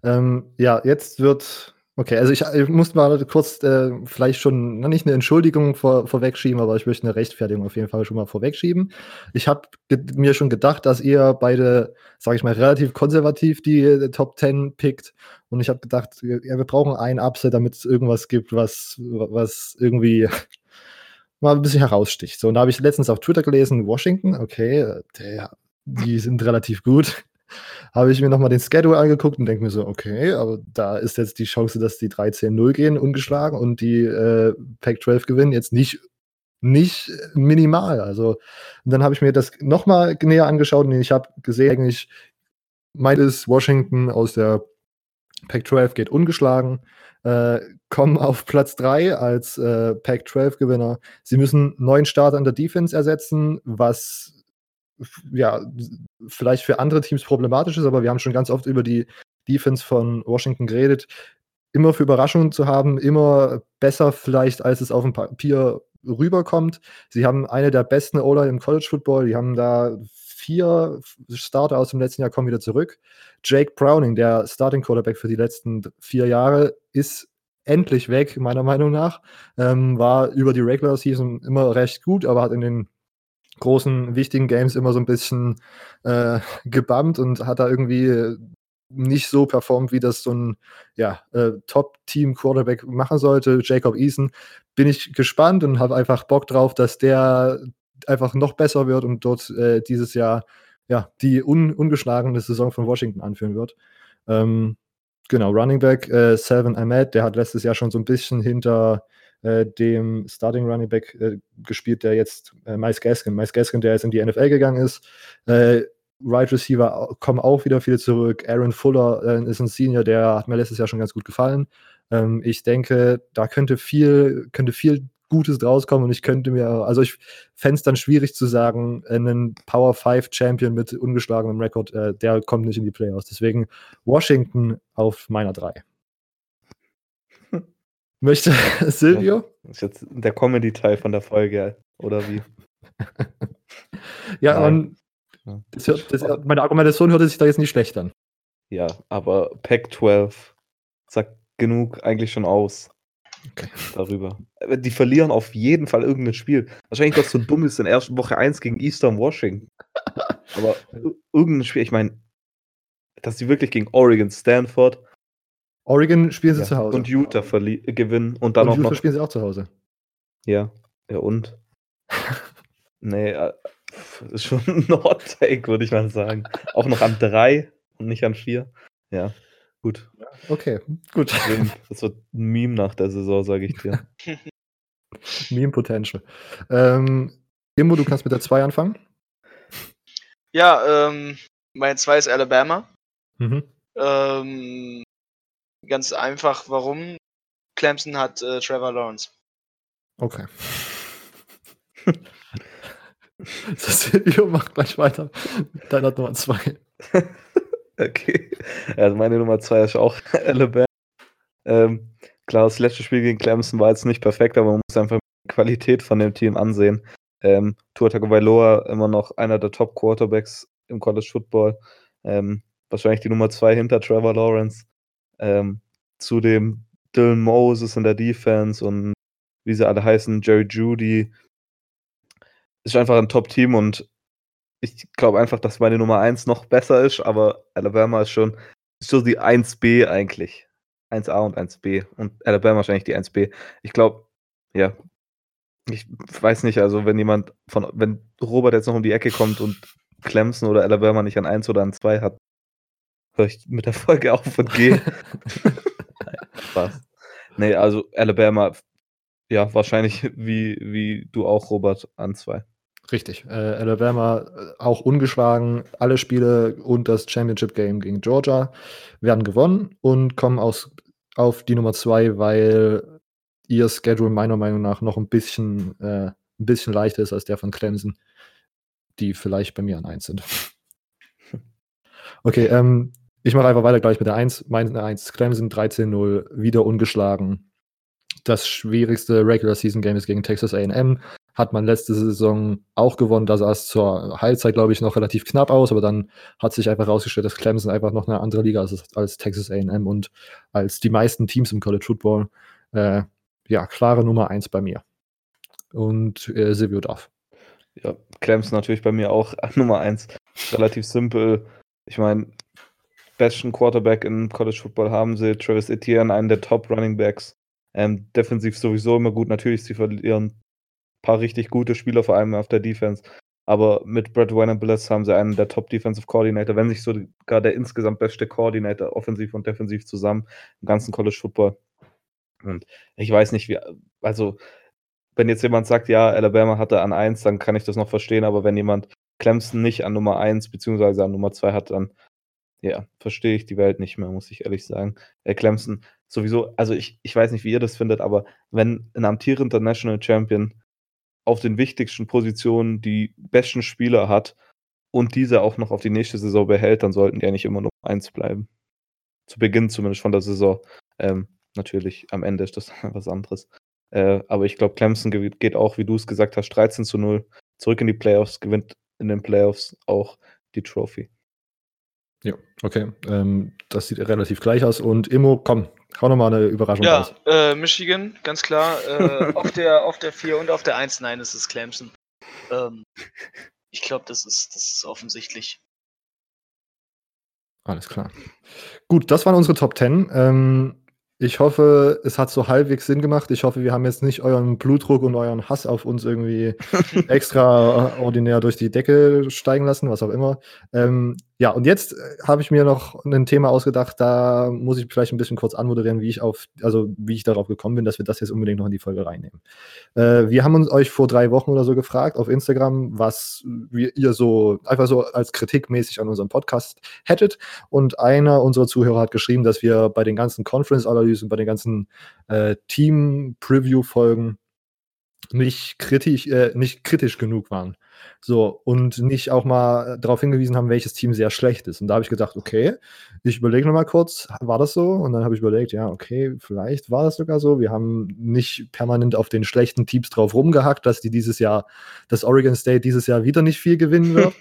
Ähm, ja, jetzt wird Okay, also ich, ich muss mal kurz äh, vielleicht schon noch nicht eine Entschuldigung vor, vorwegschieben, aber ich möchte eine Rechtfertigung auf jeden Fall schon mal vorwegschieben. Ich habe mir schon gedacht, dass ihr beide, sage ich mal, relativ konservativ die äh, Top 10 pickt. Und ich habe gedacht, ja, wir brauchen einen Upset, damit es irgendwas gibt, was, was irgendwie mal ein bisschen heraussticht. So, und da habe ich letztens auf Twitter gelesen, Washington, okay, äh, der, die sind relativ gut habe ich mir nochmal den Schedule angeguckt und denke mir so, okay, aber da ist jetzt die Chance, dass die 13-0 gehen, ungeschlagen und die äh, Pac-12 gewinnen, jetzt nicht, nicht minimal. Also, dann habe ich mir das nochmal näher angeschaut und ich habe gesehen, eigentlich meint es Washington aus der Pac-12 geht ungeschlagen, äh, kommen auf Platz 3 als äh, Pac-12-Gewinner. Sie müssen neun Starter an der Defense ersetzen, was ja, vielleicht für andere Teams problematisch ist, aber wir haben schon ganz oft über die Defense von Washington geredet. Immer für Überraschungen zu haben, immer besser vielleicht, als es auf dem Papier rüberkommt. Sie haben eine der besten O-Line im College Football. Die haben da vier Starter aus dem letzten Jahr kommen wieder zurück. Jake Browning, der Starting Quarterback für die letzten vier Jahre, ist endlich weg, meiner Meinung nach. Ähm, war über die Regular Season immer recht gut, aber hat in den großen, wichtigen Games immer so ein bisschen äh, gebammt und hat da irgendwie nicht so performt, wie das so ein ja, äh, Top-Team-Quarterback machen sollte. Jacob Eason bin ich gespannt und habe einfach Bock drauf, dass der einfach noch besser wird und dort äh, dieses Jahr ja, die un ungeschlagene Saison von Washington anführen wird. Ähm, genau, Running Back, äh, Selvin Ahmed, der hat letztes Jahr schon so ein bisschen hinter äh, dem Starting Running Back äh, gespielt, der jetzt äh, Miles Gaskin, Miles Gaskin, der jetzt in die NFL gegangen ist. Äh, Right Receiver kommen auch wieder viele zurück. Aaron Fuller äh, ist ein Senior, der hat mir letztes Jahr schon ganz gut gefallen. Ähm, ich denke, da könnte viel, könnte viel Gutes draus kommen und ich könnte mir, also ich fände es dann schwierig zu sagen, einen Power 5 Champion mit ungeschlagenem Rekord, äh, der kommt nicht in die Playoffs. Deswegen Washington auf meiner 3. Möchte Silvio? Das ist jetzt der Comedy-Teil von der Folge, oder wie? ja, und das hört, das, meine Argumentation hört sich da jetzt nicht schlecht an. Ja, aber Pack 12 sagt genug eigentlich schon aus. Okay. Darüber. Die verlieren auf jeden Fall irgendein Spiel. Wahrscheinlich, was so dumm ist in der ersten Woche 1 gegen Eastern Washington. Aber irgendein Spiel, ich meine, dass sie wirklich gegen Oregon, Stanford, Oregon spielen sie ja. zu Hause. Und Utah gewinnen. Und dann und auch Utah noch. spielen sie auch zu Hause. Ja. Ja, und? nee, äh, ist schon ein Hot Take, würde ich mal sagen. auch noch an drei und nicht an vier. Ja, gut. Okay, gut. Das wird ein Meme nach der Saison, sage ich dir. Meme Potential. Ähm, Immo, du kannst mit der 2 anfangen. Ja, ähm, mein 2 ist Alabama. Mhm. Ähm, Ganz einfach, warum? Clemson hat äh, Trevor Lawrence. Okay. Silvio macht gleich weiter mit deiner Nummer 2. okay. Also meine Nummer 2 ist auch Alabama. Ähm, klar, das letzte Spiel gegen Clemson war jetzt nicht perfekt, aber man muss einfach die Qualität von dem Team ansehen. Ähm, Tua Tagovailoa immer noch einer der Top Quarterbacks im College Football. Ähm, wahrscheinlich die Nummer 2 hinter Trevor Lawrence. Ähm, zudem Dylan Moses in der Defense und wie sie alle heißen, Jerry Judy. Ist einfach ein Top-Team und ich glaube einfach, dass meine Nummer 1 noch besser ist, aber Alabama ist schon ist so die 1B eigentlich. 1A und 1B. Und Alabama wahrscheinlich die 1B. Ich glaube, ja. Ich weiß nicht, also wenn jemand von, wenn Robert jetzt noch um die Ecke kommt und Clemson oder Alabama nicht an 1 oder an 2 hat, höre ich mit der Folge auf und gehe. Spaß. Nee, also Alabama, ja, wahrscheinlich wie, wie du auch, Robert, an zwei. Richtig. Äh, Alabama äh, auch ungeschlagen. Alle Spiele und das Championship Game gegen Georgia werden gewonnen und kommen aus, auf die Nummer zwei, weil ihr Schedule meiner Meinung nach noch ein bisschen, äh, ein bisschen leichter ist als der von Clemson, die vielleicht bei mir an 1 sind. Okay, ähm, ich mache einfach weiter gleich mit der 1. Meine 1, Clemson 13-0, wieder ungeschlagen. Das schwierigste Regular Season Game ist gegen Texas AM. Hat man letzte Saison auch gewonnen. Da sah es zur Heilzeit, glaube ich, noch relativ knapp aus, aber dann hat sich einfach herausgestellt, dass Clemson einfach noch eine andere Liga ist als Texas AM und als die meisten Teams im College Football. Äh, ja, klare Nummer 1 bei mir. Und äh, Silvio darf. Ja, Clemson natürlich bei mir auch Nummer 1. Relativ simpel. Ich meine, besten Quarterback im College Football haben sie. Travis Etienne, einen der Top Running Backs. Ähm, defensiv sowieso immer gut. Natürlich, sie verlieren ein paar richtig gute Spieler, vor allem auf der Defense. Aber mit Brad Venables haben sie einen der Top Defensive Coordinator, wenn nicht sogar der insgesamt beste Coordinator, offensiv und defensiv zusammen im ganzen College Football. Und ich weiß nicht, wie, also, wenn jetzt jemand sagt, ja, Alabama hatte an 1, dann kann ich das noch verstehen, aber wenn jemand Clemson nicht an Nummer 1 beziehungsweise an Nummer 2 hat, dann ja, verstehe ich die Welt nicht mehr, muss ich ehrlich sagen. Äh, Clemson sowieso, also ich, ich weiß nicht, wie ihr das findet, aber wenn ein amtierender National Champion auf den wichtigsten Positionen die besten Spieler hat und diese auch noch auf die nächste Saison behält, dann sollten die eigentlich immer Nummer 1 bleiben. Zu Beginn zumindest von der Saison. Ähm, natürlich, am Ende ist das was anderes. Äh, aber ich glaube, Clemson geht auch, wie du es gesagt hast, 13 zu 0 zurück in die Playoffs, gewinnt in den Playoffs auch die Trophy. Ja, okay. Ähm, das sieht relativ gleich aus. Und Immo, komm, hau nochmal eine Überraschung ja, raus. Ja, äh, Michigan, ganz klar. Äh, auf, der, auf der 4 und auf der 1, nein, es ist Clemson. Ähm, ich glaube, das ist, das ist offensichtlich. Alles klar. Gut, das waren unsere Top 10. Ähm, ich hoffe, es hat so halbwegs Sinn gemacht. Ich hoffe, wir haben jetzt nicht euren Blutdruck und euren Hass auf uns irgendwie extraordinär durch die Decke steigen lassen, was auch immer. Ähm, ja, und jetzt äh, habe ich mir noch ein Thema ausgedacht, da muss ich vielleicht ein bisschen kurz anmoderieren, wie ich auf, also wie ich darauf gekommen bin, dass wir das jetzt unbedingt noch in die Folge reinnehmen. Äh, wir haben uns euch vor drei Wochen oder so gefragt auf Instagram, was wir, ihr so einfach so als kritikmäßig an unserem Podcast hättet. Und einer unserer Zuhörer hat geschrieben, dass wir bei den ganzen Conference-Analysen, bei den ganzen äh, Team-Preview-Folgen nicht kritisch, äh, nicht kritisch genug waren. So, und nicht auch mal darauf hingewiesen haben, welches Team sehr schlecht ist. Und da habe ich gedacht, okay, ich überlege nochmal kurz, war das so? Und dann habe ich überlegt, ja, okay, vielleicht war das sogar so. Wir haben nicht permanent auf den schlechten Teams drauf rumgehackt, dass die dieses Jahr, dass Oregon State dieses Jahr wieder nicht viel gewinnen wird.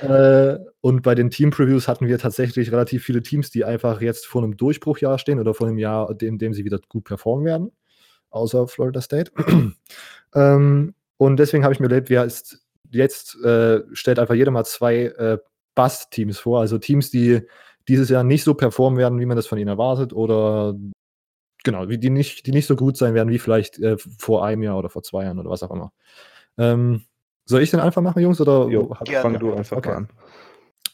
äh, und bei den Team-Previews hatten wir tatsächlich relativ viele Teams, die einfach jetzt vor einem Durchbruchjahr stehen oder vor einem Jahr, in dem sie wieder gut performen werden außer Florida State. ähm, und deswegen habe ich mir überlegt, wer ist jetzt, äh, stellt einfach jeder mal zwei äh, Bust-Teams vor, also Teams, die dieses Jahr nicht so performen werden, wie man das von ihnen erwartet, oder genau, die nicht, die nicht so gut sein werden wie vielleicht äh, vor einem Jahr oder vor zwei Jahren oder was auch immer. Ähm, soll ich den einfach machen, Jungs? Oder jo, fang du einfach okay. an.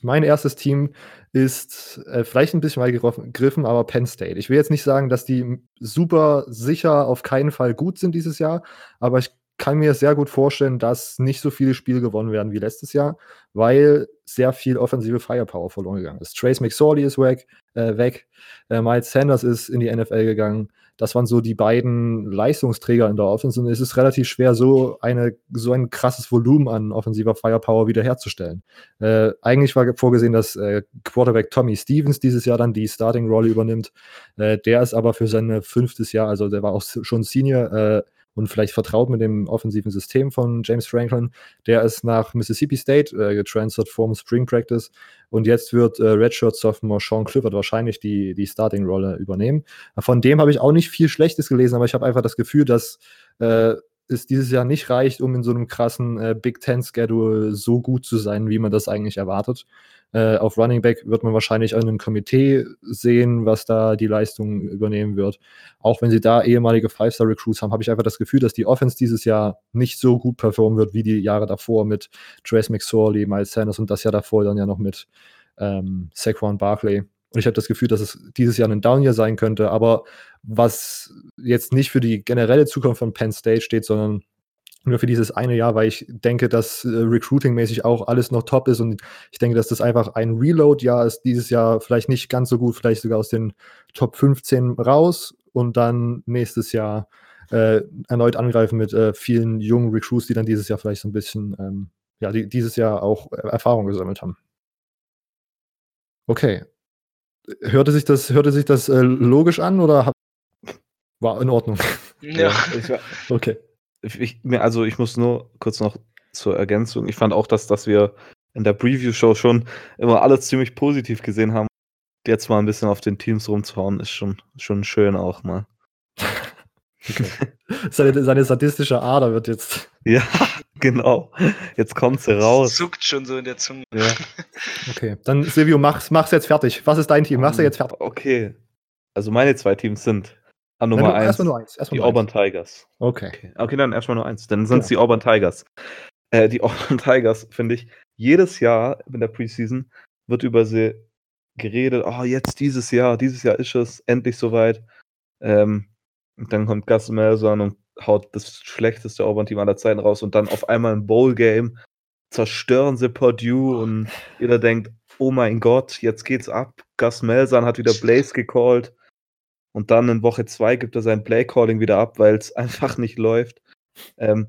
Mein erstes Team ist äh, vielleicht ein bisschen weit gegriffen, aber Penn State. Ich will jetzt nicht sagen, dass die super sicher auf keinen Fall gut sind dieses Jahr, aber ich kann mir sehr gut vorstellen, dass nicht so viele Spiele gewonnen werden wie letztes Jahr, weil sehr viel offensive Firepower verloren gegangen ist. Trace McSorley ist weg, äh, weg. Äh, Miles Sanders ist in die NFL gegangen. Das waren so die beiden Leistungsträger in der Offense und es ist relativ schwer, so, eine, so ein krasses Volumen an offensiver Firepower wiederherzustellen. Äh, eigentlich war vorgesehen, dass äh, Quarterback Tommy Stevens dieses Jahr dann die Starting-Rolle übernimmt. Äh, der ist aber für sein fünftes Jahr, also der war auch schon Senior, äh, und vielleicht vertraut mit dem offensiven System von James Franklin. Der ist nach Mississippi State äh, getransfert vom Spring Practice und jetzt wird äh, Redshirt Sophomore Sean Clifford wahrscheinlich die, die Starting-Rolle übernehmen. Von dem habe ich auch nicht viel Schlechtes gelesen, aber ich habe einfach das Gefühl, dass äh, es dieses Jahr nicht reicht, um in so einem krassen äh, Big Ten-Schedule so gut zu sein, wie man das eigentlich erwartet. Äh, auf Running Back wird man wahrscheinlich in einem Komitee sehen, was da die Leistung übernehmen wird. Auch wenn sie da ehemalige Five-Star-Recruits haben, habe ich einfach das Gefühl, dass die Offense dieses Jahr nicht so gut performen wird wie die Jahre davor mit Trace McSorley, Miles Sanders und das Jahr davor dann ja noch mit ähm, Saquon Barkley. Und ich habe das Gefühl, dass es dieses Jahr ein Down-Year sein könnte, aber was jetzt nicht für die generelle Zukunft von Penn State steht, sondern nur für dieses eine Jahr, weil ich denke, dass äh, recruiting-mäßig auch alles noch top ist und ich denke, dass das einfach ein Reload-Jahr ist, dieses Jahr vielleicht nicht ganz so gut, vielleicht sogar aus den Top 15 raus und dann nächstes Jahr äh, erneut angreifen mit äh, vielen jungen Recruits, die dann dieses Jahr vielleicht so ein bisschen, ähm, ja, die dieses Jahr auch Erfahrung gesammelt haben. Okay. Hörte sich das, hörte sich das äh, logisch an oder hab, war in Ordnung? Ja. ja okay. Ich, also ich muss nur kurz noch zur Ergänzung. Ich fand auch, dass, dass wir in der Preview-Show schon immer alles ziemlich positiv gesehen haben. Jetzt mal ein bisschen auf den Teams rumzuhauen, ist schon, schon schön auch mal. Okay. Seine, seine sadistische Ader wird jetzt. Ja, genau. Jetzt kommt sie raus. Zuckt schon so in der Zunge. Ja. Okay, dann Silvio, mach's, mach's jetzt fertig. Was ist dein Team? Mach's jetzt fertig. Okay. Also meine zwei Teams sind an Nummer 1 erstmal nur eins. Die Auburn Tigers. Okay. okay. okay. dann erstmal nur eins. Dann sind es ja. die Auburn Tigers. Äh, die Auburn Tigers, finde ich, jedes Jahr in der Preseason wird über sie geredet. Oh, jetzt dieses Jahr, dieses Jahr ist es endlich soweit. Ähm, und dann kommt Gus Malzahn und haut das schlechteste Auburn-Team aller Zeiten raus und dann auf einmal ein Bowl-Game zerstören sie Purdue und jeder denkt, oh mein Gott, jetzt geht's ab. Gus Malzahn hat wieder Blaze gecallt und dann in Woche 2 gibt er sein Play-Calling wieder ab, weil es einfach nicht läuft. Ähm,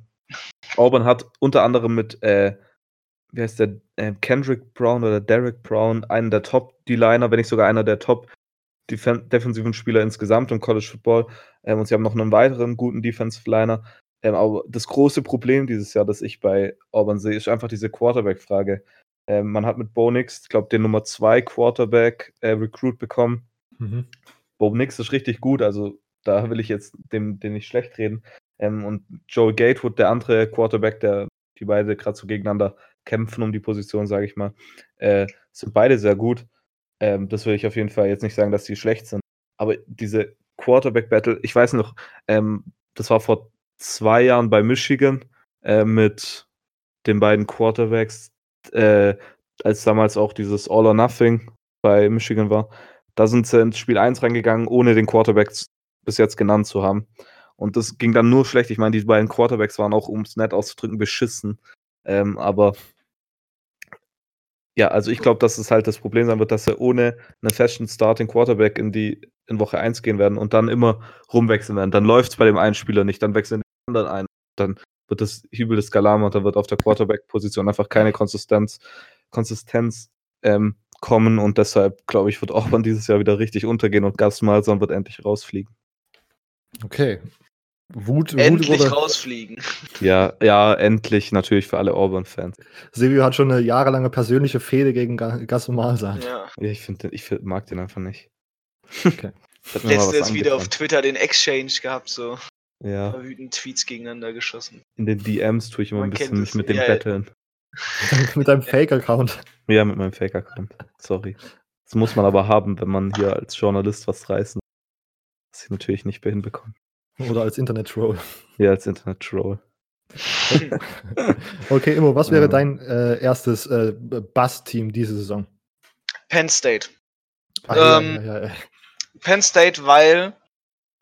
Auburn hat unter anderem mit, äh, wie heißt der, äh, Kendrick Brown oder Derek Brown, einen der Top-D-Liner, wenn nicht sogar einer der Top- defensiven Spieler insgesamt im College Football. Ähm, und sie haben noch einen weiteren guten Defensive Liner. Ähm, aber das große Problem dieses Jahr, das ich bei Auburn sehe, ist einfach diese Quarterback-Frage. Ähm, man hat mit Bo Nix, ich glaube, den Nummer 2 Quarterback äh, Recruit bekommen. Mhm. Bo Nix ist richtig gut, also da will ich jetzt dem, dem nicht schlecht reden. Ähm, und Joe Gatewood, der andere Quarterback, der die beide gerade so gegeneinander kämpfen um die Position, sage ich mal, äh, sind beide sehr gut. Ähm, das will ich auf jeden Fall jetzt nicht sagen, dass die schlecht sind. Aber diese Quarterback-Battle, ich weiß noch, ähm, das war vor zwei Jahren bei Michigan äh, mit den beiden Quarterbacks, äh, als damals auch dieses All or Nothing bei Michigan war. Da sind sie ins Spiel 1 reingegangen, ohne den Quarterback bis jetzt genannt zu haben. Und das ging dann nur schlecht. Ich meine, die beiden Quarterbacks waren auch, um es nett auszudrücken, beschissen. Ähm, aber ja, also ich glaube, dass es halt das Problem sein wird, dass sie ohne einen festen Starting Quarterback in die in Woche 1 gehen werden und dann immer rumwechseln werden. Dann läuft es bei dem einen Spieler nicht, dann wechseln die anderen ein. Dann wird das Hübel des Galama und dann wird auf der Quarterback-Position einfach keine Konsistenz, Konsistenz ähm, kommen und deshalb, glaube ich, wird Orban dieses Jahr wieder richtig untergehen und Gus Malzahn wird endlich rausfliegen. Okay, Wut, endlich Wut rausfliegen. Ja, ja, endlich natürlich für alle Auburn-Fans. Silvio hat schon eine jahrelange persönliche Fehde gegen Gas Ja. ja, ich, find, ich find, mag den einfach nicht. Okay. Letztens wieder auf Twitter den Exchange gehabt, so. Ja. wütend Tweets gegeneinander geschossen. In den DMs tue ich immer Man ein bisschen mich mit dem ja, Battlen. Mit deinem Fake-Account. Ja, mit meinem Fake-Account. Sorry. Das muss man aber haben, wenn man hier als Journalist was reißen. Was ich natürlich nicht hinbekommen. Oder als Internet-Troll. Ja, als Internet-Troll. okay, Immo, was wäre dein äh, erstes äh, Bass-Team diese Saison? Penn State. Ach, ähm, ja, ja, ja, Penn State, weil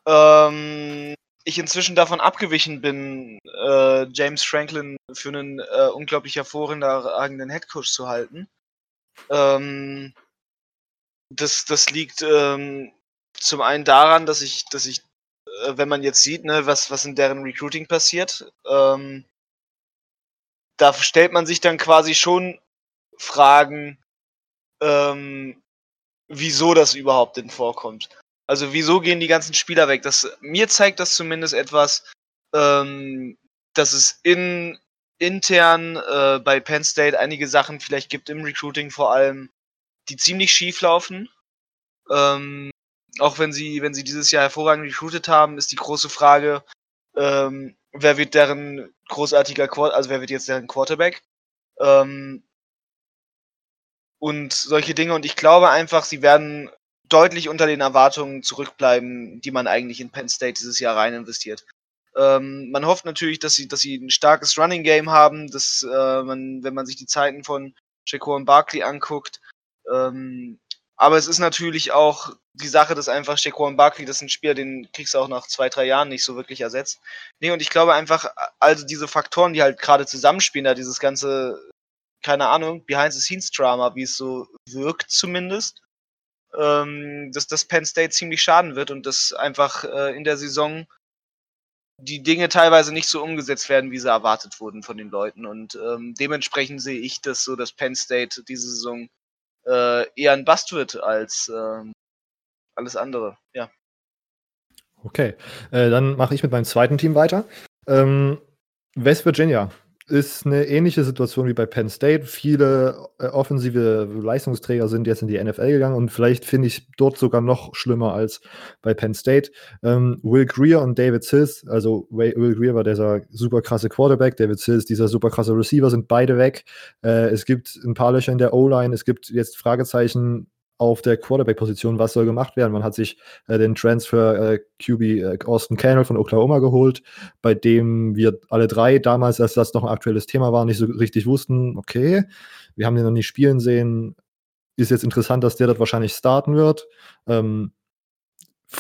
ähm, ich inzwischen davon abgewichen bin, äh, James Franklin für einen äh, unglaublich hervorragenden Headcoach zu halten. Ähm, das, das liegt ähm, zum einen daran, dass ich, dass ich äh, wenn man jetzt sieht, ne, was, was in deren Recruiting passiert, ähm, da stellt man sich dann quasi schon Fragen, ähm, wieso das überhaupt denn vorkommt. Also wieso gehen die ganzen Spieler weg? Das, mir zeigt das zumindest etwas, ähm, dass es in, intern äh, bei Penn State einige Sachen vielleicht gibt im Recruiting vor allem, die ziemlich schief laufen. Ähm, auch wenn sie, wenn sie dieses Jahr hervorragend recruited haben, ist die große Frage, ähm, wer wird deren großartiger Quarterback, also wer wird jetzt deren Quarterback? Ähm, und solche Dinge. Und ich glaube einfach, sie werden deutlich unter den Erwartungen zurückbleiben, die man eigentlich in Penn State dieses Jahr rein investiert. Ähm, man hofft natürlich, dass sie, dass sie ein starkes Running Game haben, dass äh, man, wenn man sich die Zeiten von Jaquan Barkley anguckt, ähm, aber es ist natürlich auch die Sache, dass einfach Shaquan Barkley, das ist ein Spieler, den kriegst du auch nach zwei, drei Jahren nicht so wirklich ersetzt. Nee, und ich glaube einfach, also diese Faktoren, die halt gerade zusammenspielen, da dieses ganze, keine Ahnung, Behind-the-Scenes-Drama, wie es so wirkt zumindest, ähm, dass das Penn State ziemlich schaden wird und dass einfach äh, in der Saison die Dinge teilweise nicht so umgesetzt werden, wie sie erwartet wurden von den Leuten. Und ähm, dementsprechend sehe ich das so, dass Penn State diese Saison äh, eher ein Bust wird als ähm, alles andere. Ja. Okay, äh, dann mache ich mit meinem zweiten Team weiter. Ähm, West Virginia ist eine ähnliche Situation wie bei Penn State. Viele äh, offensive Leistungsträger sind jetzt in die NFL gegangen und vielleicht finde ich dort sogar noch schlimmer als bei Penn State. Ähm, Will Greer und David Sills, also Will Greer war dieser super krasse Quarterback, David Sills dieser super krasse Receiver, sind beide weg. Äh, es gibt ein paar Löcher in der O-Line, es gibt jetzt Fragezeichen auf der Quarterback-Position, was soll gemacht werden? Man hat sich äh, den Transfer äh, QB äh, Austin Cannell von Oklahoma geholt, bei dem wir alle drei damals, als das noch ein aktuelles Thema war, nicht so richtig wussten, okay, wir haben den noch nicht spielen sehen, ist jetzt interessant, dass der dort wahrscheinlich starten wird. Ähm,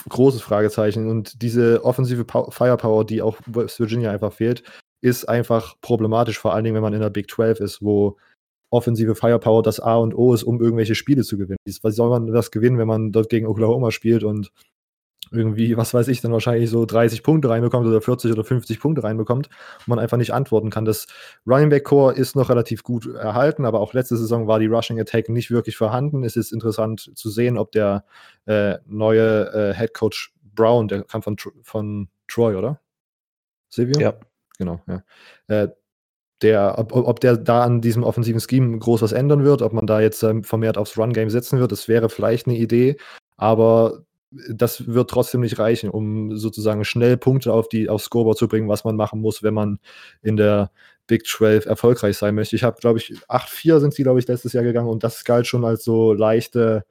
großes Fragezeichen. Und diese offensive Pow Firepower, die auch West Virginia einfach fehlt, ist einfach problematisch, vor allen Dingen, wenn man in der Big 12 ist, wo offensive Firepower das A und O ist, um irgendwelche Spiele zu gewinnen. Was soll man das gewinnen, wenn man dort gegen Oklahoma spielt und irgendwie, was weiß ich, dann wahrscheinlich so 30 Punkte reinbekommt oder 40 oder 50 Punkte reinbekommt und man einfach nicht antworten kann. Das Running Back Core ist noch relativ gut erhalten, aber auch letzte Saison war die Rushing Attack nicht wirklich vorhanden. Es ist interessant zu sehen, ob der äh, neue äh, Head Coach Brown, der kam von, von Troy, oder? Silvio? Ja. Genau, ja. Äh, der, ob, ob der da an diesem offensiven Scheme groß was ändern wird, ob man da jetzt ähm, vermehrt aufs Run-Game setzen wird, das wäre vielleicht eine Idee, aber das wird trotzdem nicht reichen, um sozusagen schnell Punkte auf die, aufs Scoreboard zu bringen, was man machen muss, wenn man in der Big 12 erfolgreich sein möchte. Ich habe, glaube ich, 8-4 sind sie, glaube ich, letztes Jahr gegangen und das galt schon als so leichte,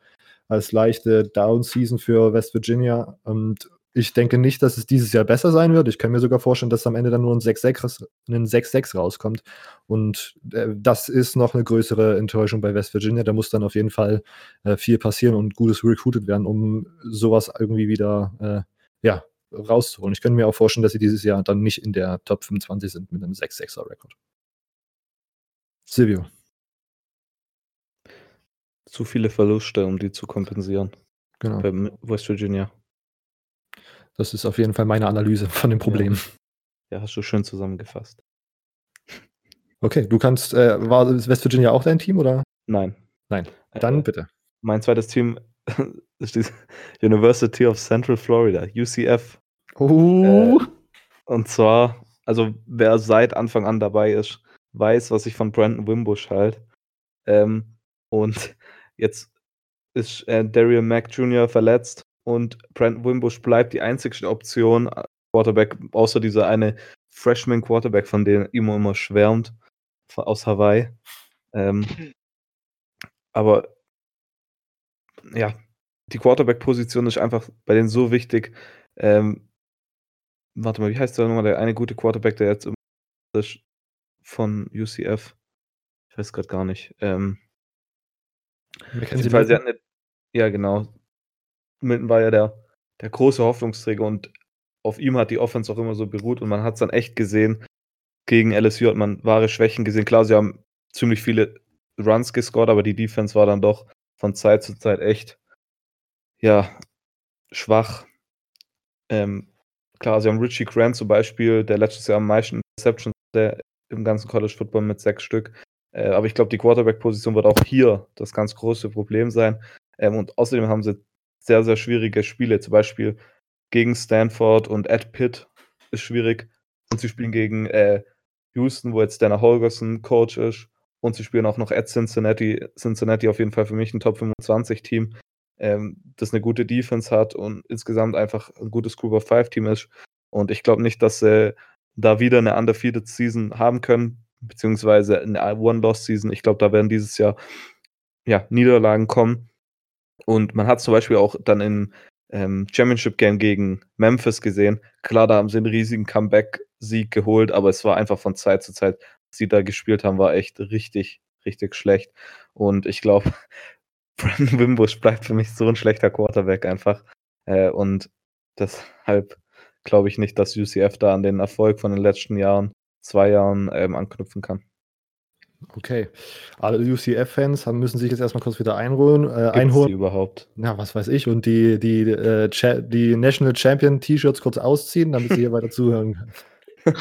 als leichte Down-Season für West Virginia. Und ich denke nicht, dass es dieses Jahr besser sein wird. Ich kann mir sogar vorstellen, dass am Ende dann nur ein 6-6 rauskommt. Und äh, das ist noch eine größere Enttäuschung bei West Virginia. Da muss dann auf jeden Fall äh, viel passieren und gutes recruited werden, um sowas irgendwie wieder äh, ja, rauszuholen. Ich könnte mir auch vorstellen, dass sie dieses Jahr dann nicht in der Top 25 sind mit einem 6-6er-Rekord. Silvio. Zu viele Verluste, um die zu kompensieren. Genau. Bei West Virginia. Das ist auf jeden Fall meine Analyse von dem Problem. Ja, ja hast du schön zusammengefasst. Okay, du kannst, äh, war West Virginia auch dein Team oder? Nein. Nein, dann äh, bitte. Mein zweites Team ist die University of Central Florida, UCF. Oh. Äh, und zwar, also wer seit Anfang an dabei ist, weiß, was ich von Brandon Wimbush halt. Ähm, und jetzt ist äh, Darian Mack Jr. verletzt und Brandon Wimbush bleibt die einzige Option, äh, Quarterback, außer dieser eine Freshman Quarterback, von dem Imo immer schwärmt, aus Hawaii. Ähm, aber ja, die Quarterback-Position ist einfach bei denen so wichtig. Ähm, warte mal, wie heißt der nochmal? Der eine gute Quarterback, der jetzt ist von UCF. Ich weiß gerade gar nicht. Ähm, Jedenfalls, sie hatten eine, ja, genau. Milton war ja der, der große Hoffnungsträger und auf ihm hat die Offense auch immer so beruht und man hat es dann echt gesehen. Gegen LSU hat man wahre Schwächen gesehen. Klar, sie haben ziemlich viele Runs gescored, aber die Defense war dann doch von Zeit zu Zeit echt, ja, schwach. Ähm, klar, sie haben Richie Grant zum Beispiel, der letztes Jahr am meisten Interceptions der im ganzen College Football mit sechs Stück. Äh, aber ich glaube, die Quarterback-Position wird auch hier das ganz große Problem sein. Ähm, und außerdem haben sie sehr, sehr schwierige Spiele. Zum Beispiel gegen Stanford und Ed Pitt ist schwierig. Und sie spielen gegen äh, Houston, wo jetzt Dana Holgerson Coach ist. Und sie spielen auch noch at Cincinnati. Cincinnati auf jeden Fall für mich ein Top 25-Team, ähm, das eine gute Defense hat und insgesamt einfach ein gutes Group of Five Team ist. Und ich glaube nicht, dass sie da wieder eine Undefeated Season haben können, beziehungsweise eine One-Loss-Season. Ich glaube, da werden dieses Jahr ja, Niederlagen kommen. Und man hat zum Beispiel auch dann im ähm, Championship Game gegen Memphis gesehen. Klar, da haben sie einen riesigen Comeback-Sieg geholt, aber es war einfach von Zeit zu Zeit, was sie da gespielt haben, war echt richtig, richtig schlecht. Und ich glaube, Brandon Wimbush bleibt für mich so ein schlechter Quarterback einfach. Äh, und deshalb glaube ich nicht, dass UCF da an den Erfolg von den letzten Jahren, zwei Jahren ähm, anknüpfen kann. Okay. Alle UCF-Fans müssen sich jetzt erstmal kurz wieder einholen. Äh, einholen. Überhaupt? Ja, was weiß ich. Und die, die, äh, die National Champion T-Shirts kurz ausziehen, damit sie hier weiter zuhören können.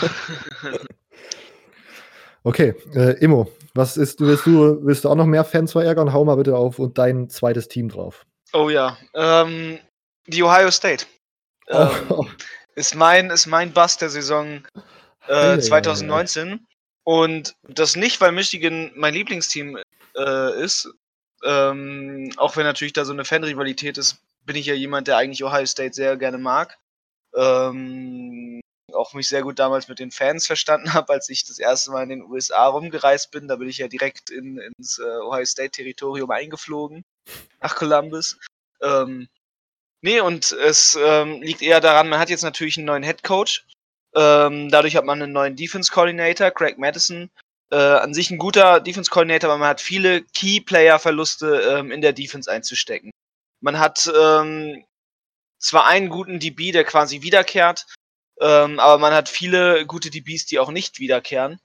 okay, äh, Immo, was ist, willst du, willst du auch noch mehr Fans verärgern? Hau mal bitte auf und dein zweites Team drauf. Oh ja, ähm, die Ohio State. Ähm, oh. Ist mein, ist mein Bass der Saison äh, 2019. Und das nicht, weil Michigan mein Lieblingsteam äh, ist. Ähm, auch wenn natürlich da so eine Fanrivalität ist, bin ich ja jemand, der eigentlich Ohio State sehr gerne mag. Ähm, auch mich sehr gut damals mit den Fans verstanden habe, als ich das erste Mal in den USA rumgereist bin. Da bin ich ja direkt in, ins äh, Ohio State-Territorium eingeflogen, nach Columbus. Ähm, nee, und es ähm, liegt eher daran, man hat jetzt natürlich einen neuen Head Coach ähm, dadurch hat man einen neuen Defense Coordinator, Craig Madison. Äh, an sich ein guter Defense Coordinator, aber man hat viele Key Player Verluste ähm, in der Defense einzustecken. Man hat ähm, zwar einen guten DB, der quasi wiederkehrt, ähm, aber man hat viele gute DBs, die auch nicht wiederkehren.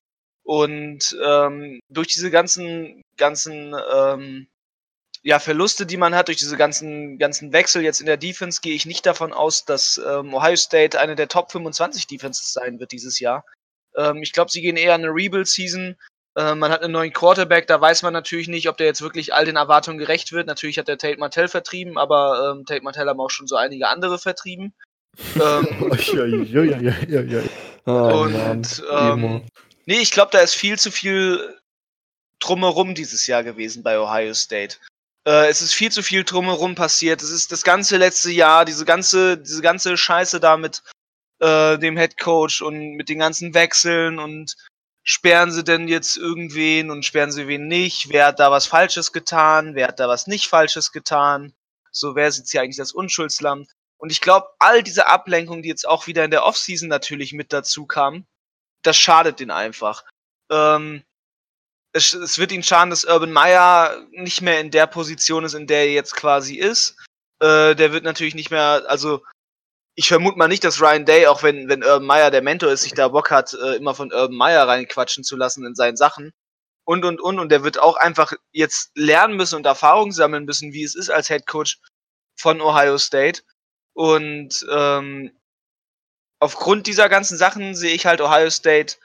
Und ähm, durch diese ganzen ganzen ähm, ja, Verluste, die man hat durch diese ganzen, ganzen Wechsel jetzt in der Defense, gehe ich nicht davon aus, dass ähm, Ohio State eine der Top 25 Defenses sein wird dieses Jahr. Ähm, ich glaube, sie gehen eher in eine Rebuild-Season. Ähm, man hat einen neuen Quarterback, da weiß man natürlich nicht, ob der jetzt wirklich all den Erwartungen gerecht wird. Natürlich hat der Tate Martell vertrieben, aber ähm, Tate Martell haben auch schon so einige andere vertrieben. und ähm, nee, ich glaube, da ist viel zu viel drumherum dieses Jahr gewesen bei Ohio State. Äh, es ist viel zu viel drumherum passiert. Es ist das ganze letzte Jahr, diese ganze, diese ganze Scheiße da mit äh, dem Head Coach und mit den ganzen Wechseln und sperren sie denn jetzt irgendwen und sperren sie wen nicht? Wer hat da was Falsches getan? Wer hat da was nicht Falsches getan? So, wer ist jetzt hier eigentlich das Unschuldslamm? Und ich glaube, all diese Ablenkung, die jetzt auch wieder in der Offseason natürlich mit dazu kam, das schadet den einfach. Ähm, es, es wird ihn schaden, dass Urban Meyer nicht mehr in der Position ist, in der er jetzt quasi ist. Äh, der wird natürlich nicht mehr, also ich vermute mal nicht, dass Ryan Day, auch wenn, wenn Urban Meyer der Mentor ist, sich da Bock hat, äh, immer von Urban Meyer reinquatschen zu lassen in seinen Sachen. Und, und, und. Und der wird auch einfach jetzt lernen müssen und Erfahrung sammeln müssen, wie es ist als Head Coach von Ohio State. Und ähm, aufgrund dieser ganzen Sachen sehe ich halt Ohio State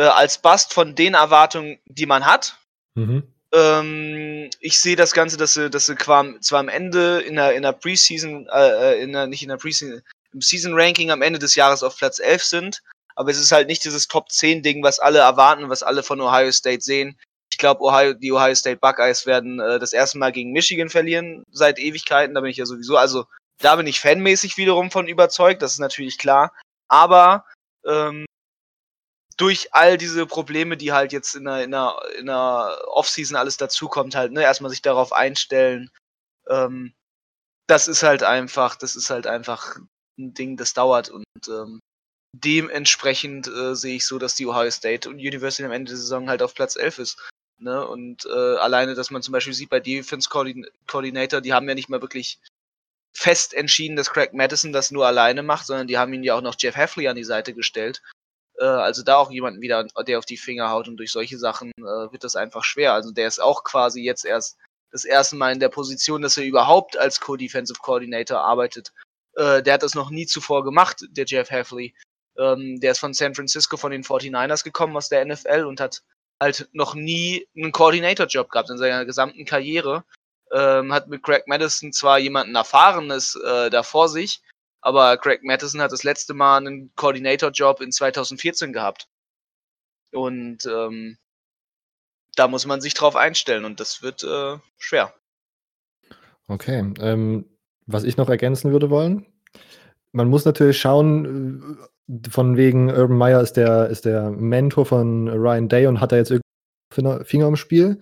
äh, als Bast von den Erwartungen, die man hat. Mhm. Ähm, ich sehe das Ganze, dass sie, dass sie zwar am Ende in der, in der Preseason, äh, äh, in der, nicht in der Preseason, im Season Ranking am Ende des Jahres auf Platz 11 sind, aber es ist halt nicht dieses Top 10 Ding, was alle erwarten, was alle von Ohio State sehen. Ich glaube, Ohio, die Ohio State Buckeyes werden äh, das erste Mal gegen Michigan verlieren seit Ewigkeiten. Da bin ich ja sowieso, also da bin ich fanmäßig wiederum von überzeugt, das ist natürlich klar. Aber ähm, durch all diese Probleme, die halt jetzt in der, in der, in der Offseason alles dazukommt, halt, ne, erstmal sich darauf einstellen. Ähm, das ist halt einfach, das ist halt einfach ein Ding, das dauert und ähm, dementsprechend äh, sehe ich so, dass die Ohio State und University am Ende der Saison halt auf Platz 11 ist. Ne? Und äh, alleine, dass man zum Beispiel sieht bei Defense Coordinator, die haben ja nicht mehr wirklich fest entschieden, dass Craig Madison das nur alleine macht, sondern die haben ihn ja auch noch Jeff Heffley an die Seite gestellt. Äh, also da auch jemanden wieder, der auf die Finger haut und durch solche Sachen äh, wird das einfach schwer. Also der ist auch quasi jetzt erst das erste Mal in der Position, dass er überhaupt als Co-Defensive Coordinator arbeitet. Äh, der hat das noch nie zuvor gemacht, der Jeff Heffley. Ähm, der ist von San Francisco von den 49ers gekommen aus der NFL und hat halt noch nie einen Coordinator-Job gehabt in seiner gesamten Karriere. Ähm, hat mit Craig Madison zwar jemanden Erfahrenes äh, da vor sich, aber Craig Madison hat das letzte Mal einen Coordinator-Job in 2014 gehabt. Und ähm, da muss man sich drauf einstellen und das wird äh, schwer. Okay. Ähm, was ich noch ergänzen würde wollen, man muss natürlich schauen, äh, von wegen Urban Meyer ist der, ist der Mentor von Ryan Day und hat da jetzt irgendwie Finger im Spiel.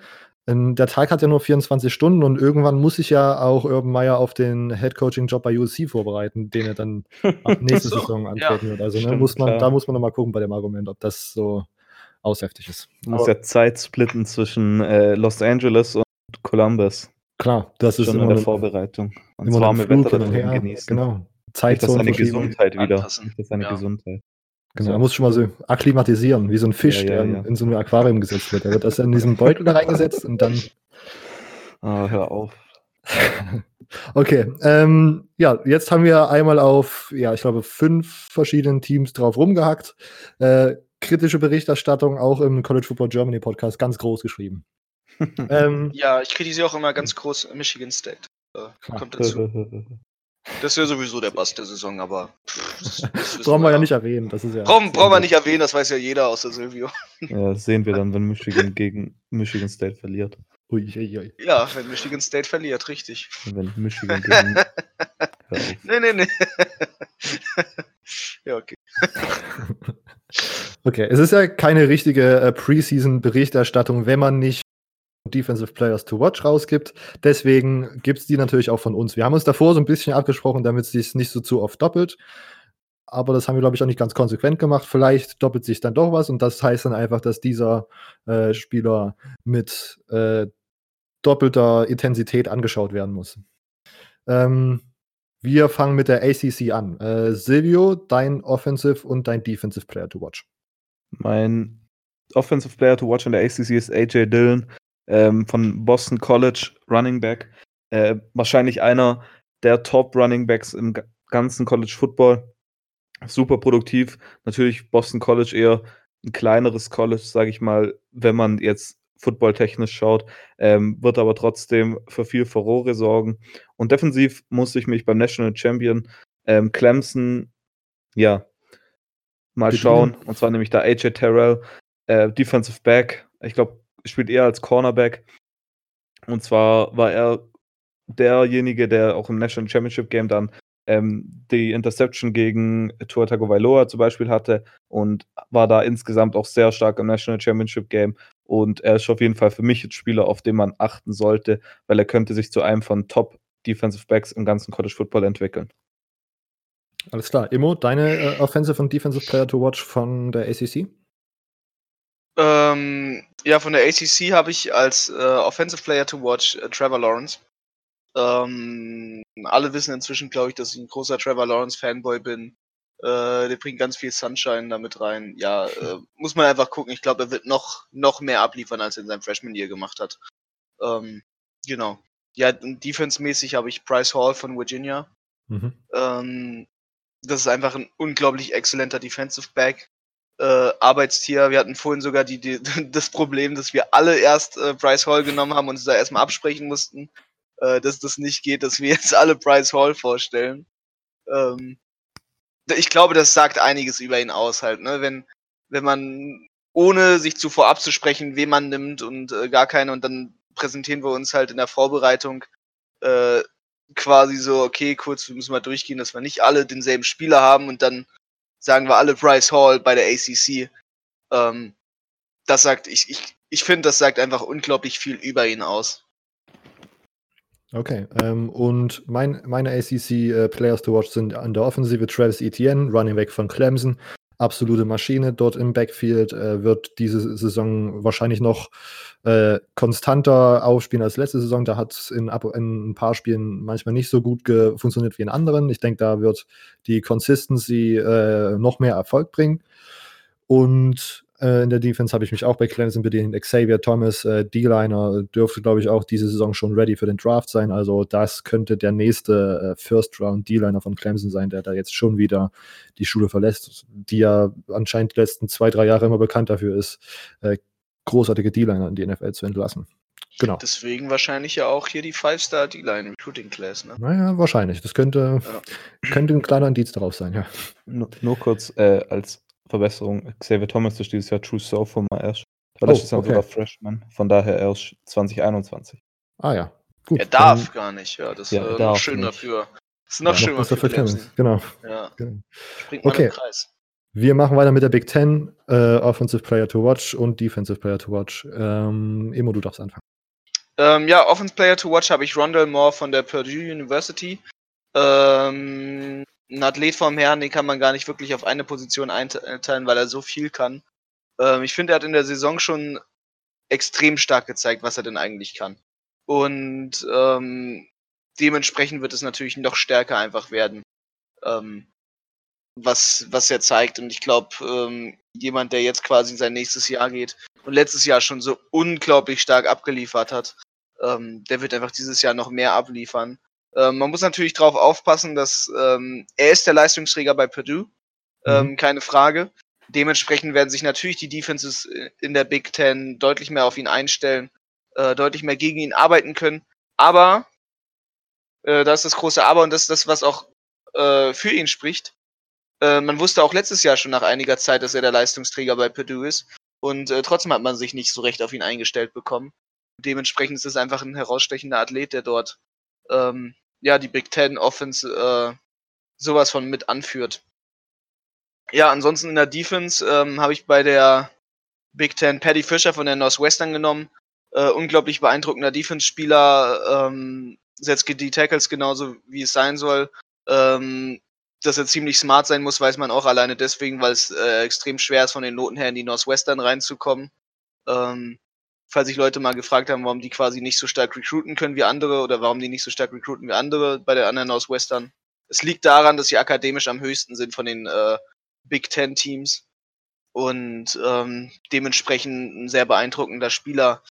Ähm, der Tag hat ja nur 24 Stunden und irgendwann muss sich ja auch Urban Meyer auf den Head-Coaching-Job bei USC vorbereiten, den er dann ab nächste so, Saison antreten ja. wird. Also ne, Stimmt, muss man, da muss man nochmal gucken bei dem Argument, ob das so ausheftig ist. Man muss ja Zeit splitten zwischen äh, Los Angeles und Columbus. Klar, das ist schon in der Vorbereitung. Und zwar mit Wetter dann genießen. Genau. Zeit das seine Gesundheit wieder. Seine ja. Gesundheit. Genau, er muss schon mal so akklimatisieren, wie so ein Fisch, ja, ja, der ja. in so ein Aquarium gesetzt wird. Er wird das in diesen Beutel da reingesetzt und dann. Ah, hör auf. okay, ähm, ja, jetzt haben wir einmal auf, ja, ich glaube, fünf verschiedenen Teams drauf rumgehackt. Äh, kritische Berichterstattung auch im College Football Germany Podcast ganz groß geschrieben. ähm, ja, ich kritisiere auch immer ganz groß Michigan State. Äh, kommt dazu. Das wäre sowieso der Bass der Saison, aber. Pff, das, brauchen wir ja nicht erwähnen. Das ist ja brauchen, brauchen wir nicht erwähnen, das weiß ja jeder außer Silvio. Ja, das sehen wir dann, wenn Michigan gegen Michigan State verliert. Ui, ui, ui. Ja, wenn Michigan State verliert, richtig. Wenn Michigan gegen. nee, nee, nee. ja, okay. okay, es ist ja keine richtige äh, Preseason-Berichterstattung, wenn man nicht Defensive Players to Watch rausgibt. Deswegen gibt es die natürlich auch von uns. Wir haben uns davor so ein bisschen abgesprochen, damit es sich nicht so zu oft doppelt. Aber das haben wir, glaube ich, auch nicht ganz konsequent gemacht. Vielleicht doppelt sich dann doch was und das heißt dann einfach, dass dieser äh, Spieler mit äh, doppelter Intensität angeschaut werden muss. Ähm, wir fangen mit der ACC an. Äh, Silvio, dein Offensive und dein Defensive Player to Watch. Mein Offensive Player to Watch in der ACC ist AJ Dillon ähm, von Boston College, Running Back. Äh, wahrscheinlich einer der Top Running Backs im ganzen College Football. Super produktiv. Natürlich Boston College eher ein kleineres College, sage ich mal, wenn man jetzt footballtechnisch schaut, ähm, wird aber trotzdem für viel Furore sorgen. Und defensiv musste ich mich beim National Champion ähm, Clemson, ja, mal schauen. Und zwar nämlich da AJ Terrell, äh, Defensive Back. Ich glaube, spielt eher als Cornerback. Und zwar war er derjenige, der auch im National Championship Game dann ähm, die Interception gegen Tua Tagovailoa zum Beispiel hatte und war da insgesamt auch sehr stark im National Championship Game. Und er ist auf jeden Fall für mich ein Spieler, auf den man achten sollte, weil er könnte sich zu einem von Top Defensive Backs im ganzen College Football entwickeln. Alles klar. Immo, deine äh, Offensive und Defensive Player to watch von der ACC? Ähm, ja, von der ACC habe ich als äh, Offensive Player to Watch äh, Trevor Lawrence. Ähm, alle wissen inzwischen, glaube ich, dass ich ein großer Trevor Lawrence Fanboy bin. Äh, der bringt ganz viel Sunshine damit rein. Ja, äh, muss man einfach gucken. Ich glaube, er wird noch, noch mehr abliefern, als er in seinem Freshman Year gemacht hat. Ähm, genau. Ja, defense-mäßig habe ich Bryce Hall von Virginia. Mhm. Ähm, das ist einfach ein unglaublich exzellenter Defensive Back äh, Arbeitstier. Wir hatten vorhin sogar die, die, das Problem, dass wir alle erst äh, Bryce Hall genommen haben und uns da erstmal absprechen mussten, äh, dass das nicht geht, dass wir jetzt alle Bryce Hall vorstellen. Ähm, ich glaube, das sagt einiges über ihn aus halt, ne? Wenn, wenn man ohne sich zuvor abzusprechen, wen man nimmt und äh, gar keine und dann präsentieren wir uns halt in der Vorbereitung äh, quasi so, okay, kurz, wir müssen mal durchgehen, dass wir nicht alle denselben Spieler haben und dann sagen wir alle Bryce Hall bei der ACC. Ähm, das sagt, ich, ich, ich finde, das sagt einfach unglaublich viel über ihn aus. Okay, ähm, und mein, meine ACC äh, Players to watch sind an der Offensive Travis Etienne, Running Back von Clemson. Absolute Maschine dort im Backfield, äh, wird diese Saison wahrscheinlich noch äh, konstanter aufspielen als letzte Saison. Da hat es in, in, ein paar Spielen manchmal nicht so gut funktioniert wie in anderen. Ich denke, da wird die Consistency äh, noch mehr Erfolg bringen. Und äh, in der Defense habe ich mich auch bei Clemson bedient. Xavier Thomas, äh, D-Liner, dürfte, glaube ich, auch diese Saison schon ready für den Draft sein. Also das könnte der nächste äh, First-Round D-Liner von Clemson sein, der da jetzt schon wieder die Schule verlässt, die ja anscheinend die letzten zwei, drei Jahre immer bekannt dafür ist, äh, großartige D-Liner in die NFL zu entlassen. Genau. Deswegen wahrscheinlich ja auch hier die Five-Star D-Line Recruiting Class, ne? Naja, wahrscheinlich. Das könnte, ja. könnte ein kleiner Indiz darauf sein, ja. Nur, nur kurz äh, als Verbesserung. Xavier Thomas ist dieses Jahr True Sophomore erst. Weil oh, das ist dann okay. sogar Freshman. Von daher erst 2021. Ah ja, gut. Er darf dann, gar nicht, ja. Das ja, ist äh, noch schön nicht. dafür. Das ist noch ja, schöner für Clemson. Genau. Ja. genau. Springt mal okay. im Kreis. Wir machen weiter mit der Big Ten, äh, Offensive Player to Watch und Defensive Player to Watch. Ähm, Emo, du darfst anfangen. Ähm, ja, Offensive Player to Watch habe ich Rondell Moore von der Purdue University. Ähm, ein Athlet vom Herrn, den kann man gar nicht wirklich auf eine Position einteilen, weil er so viel kann. Ähm, ich finde, er hat in der Saison schon extrem stark gezeigt, was er denn eigentlich kann. Und ähm, dementsprechend wird es natürlich noch stärker einfach werden. Ähm, was, was er zeigt. Und ich glaube, ähm, jemand, der jetzt quasi in sein nächstes Jahr geht und letztes Jahr schon so unglaublich stark abgeliefert hat, ähm, der wird einfach dieses Jahr noch mehr abliefern. Ähm, man muss natürlich darauf aufpassen, dass ähm, er ist der Leistungsträger bei Purdue, ähm, mhm. keine Frage. Dementsprechend werden sich natürlich die Defenses in der Big Ten deutlich mehr auf ihn einstellen, äh, deutlich mehr gegen ihn arbeiten können. Aber, äh, da ist das große Aber und das ist das, was auch äh, für ihn spricht. Äh, man wusste auch letztes Jahr schon nach einiger Zeit, dass er der Leistungsträger bei Purdue ist. Und äh, trotzdem hat man sich nicht so recht auf ihn eingestellt bekommen. Dementsprechend ist es einfach ein herausstechender Athlet, der dort ähm, ja die Big Ten Offense äh, sowas von mit anführt. Ja, ansonsten in der Defense ähm, habe ich bei der Big Ten Paddy Fisher von der Northwestern genommen. Äh, unglaublich beeindruckender Defense-Spieler, ähm, setzt die Tackles genauso wie es sein soll. Ähm, dass er ziemlich smart sein muss, weiß man auch alleine deswegen, weil es äh, extrem schwer ist, von den Noten her in die Northwestern reinzukommen. Ähm, falls sich Leute mal gefragt haben, warum die quasi nicht so stark recruiten können wie andere oder warum die nicht so stark recruiten wie andere bei der anderen Northwestern. Es liegt daran, dass sie akademisch am höchsten sind von den äh, Big Ten Teams und ähm, dementsprechend ein sehr beeindruckender Spieler.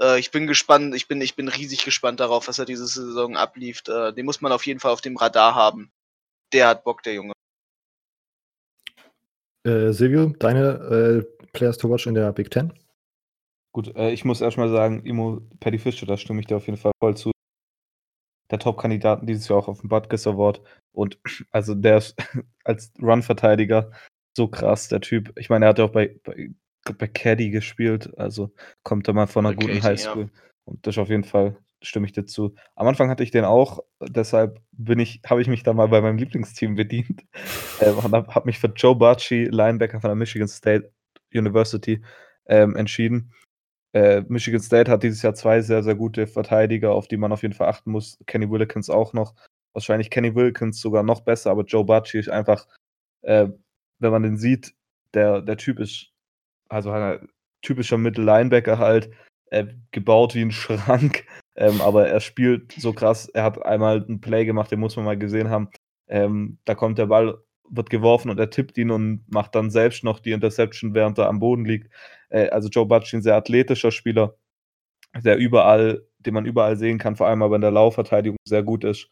Äh, ich bin gespannt, ich bin, ich bin riesig gespannt darauf, was er diese Saison ablieft. Äh, den muss man auf jeden Fall auf dem Radar haben der hat Bock, der Junge. Äh, Silvio, deine äh, Players to watch in der Big Ten? Gut, äh, ich muss erstmal sagen, Imo Paddy Fischer, da stimme ich dir auf jeden Fall voll zu. Der Top-Kandidaten dieses Jahr auch auf dem Butkus Award. Und also der ist als Run-Verteidiger so krass, der Typ. Ich meine, er hat ja auch bei, bei, bei Caddy gespielt, also kommt er mal von einer bei guten Highschool. Ja. Und das auf jeden Fall stimme ich dazu. Am Anfang hatte ich den auch, deshalb bin ich, habe ich mich da mal bei meinem Lieblingsteam bedient äh, und habe hab mich für Joe Barchi, Linebacker von der Michigan State University, ähm, entschieden. Äh, Michigan State hat dieses Jahr zwei sehr, sehr gute Verteidiger, auf die man auf jeden Fall achten muss. Kenny Willikins auch noch. Wahrscheinlich Kenny Wilkins sogar noch besser, aber Joe Barchi ist einfach, äh, wenn man den sieht, der, der Typ ist, also ein typischer Mittel-Linebacker halt, äh, gebaut wie ein Schrank, ähm, aber er spielt so krass. Er hat einmal ein Play gemacht, den muss man mal gesehen haben. Ähm, da kommt der Ball, wird geworfen und er tippt ihn und macht dann selbst noch die Interception, während er am Boden liegt. Äh, also Joe Butch, ein sehr athletischer Spieler, der überall, den man überall sehen kann, vor allem aber in der Laufverteidigung sehr gut ist.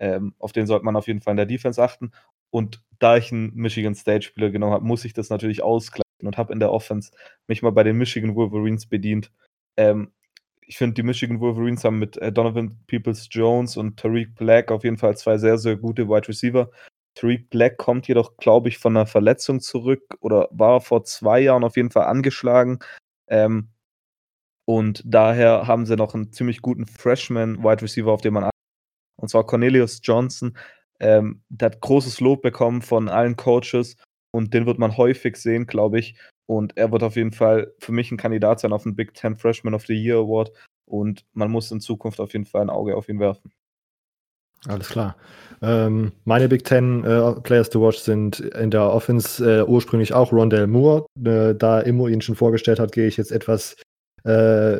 Ähm, auf den sollte man auf jeden Fall in der Defense achten. Und da ich einen Michigan State Spieler genommen habe, muss ich das natürlich ausgleichen und habe in der Offense mich mal bei den Michigan Wolverines bedient. Ähm, ich finde, die Michigan Wolverines haben mit äh, Donovan Peoples Jones und Tariq Black auf jeden Fall zwei sehr, sehr gute Wide Receiver. Tariq Black kommt jedoch, glaube ich, von einer Verletzung zurück oder war vor zwei Jahren auf jeden Fall angeschlagen. Ähm, und daher haben sie noch einen ziemlich guten Freshman-Wide Receiver, auf den man. Und zwar Cornelius Johnson. Ähm, der hat großes Lob bekommen von allen Coaches und den wird man häufig sehen, glaube ich. Und er wird auf jeden Fall für mich ein Kandidat sein auf den Big Ten Freshman of the Year Award. Und man muss in Zukunft auf jeden Fall ein Auge auf ihn werfen. Alles klar. Ähm, meine Big Ten äh, Players to Watch sind in der Offense äh, ursprünglich auch Rondell Moore. Äh, da Immo ihn schon vorgestellt hat, gehe ich jetzt etwas äh,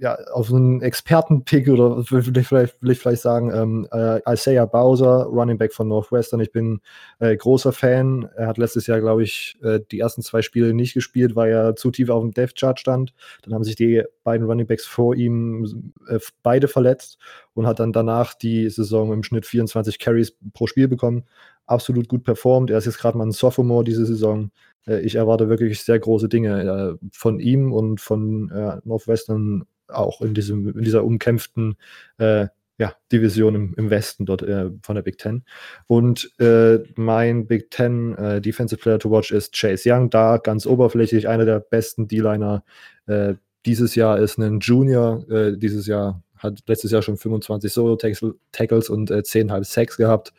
ja, auf einen Experten-Pick oder will ich vielleicht, will ich vielleicht sagen, ähm, äh, Isaiah Bowser, Running Back von Northwestern. Ich bin äh, großer Fan. Er hat letztes Jahr, glaube ich, äh, die ersten zwei Spiele nicht gespielt, weil er zu tief auf dem Death Chart stand. Dann haben sich die beiden Running Backs vor ihm äh, beide verletzt und hat dann danach die Saison im Schnitt 24 Carries pro Spiel bekommen. Absolut gut performt. Er ist jetzt gerade mal ein Sophomore diese Saison äh, ich erwarte wirklich sehr große Dinge äh, von ihm und von Northwestern auch in, diesem, in dieser umkämpften äh, ja, Division im, im Westen dort äh, von der Big Ten. Und äh, mein Big Ten äh, Defensive Player to watch ist Chase Young, da ganz oberflächlich einer der besten D-Liner äh, dieses Jahr ist ein Junior, äh, dieses Jahr hat letztes Jahr schon 25 Solo-Tackles und äh, 10,5 Sacks gehabt,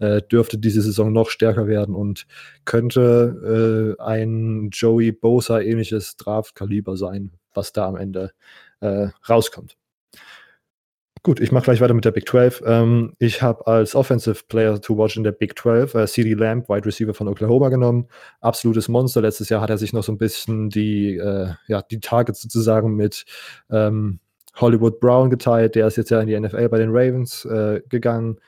äh, dürfte diese Saison noch stärker werden und könnte ein Joey Bosa ähnliches Draft-Kaliber sein, was da am Ende äh, rauskommt. Gut, ich mache gleich weiter mit der Big 12. Ähm, ich habe als Offensive Player to watch in der Big 12 äh, CD Lamb, Wide Receiver von Oklahoma genommen. Absolutes Monster. Letztes Jahr hat er sich noch so ein bisschen die, äh, ja, die Targets sozusagen mit ähm, Hollywood Brown geteilt. Der ist jetzt ja in die NFL bei den Ravens äh, gegangen.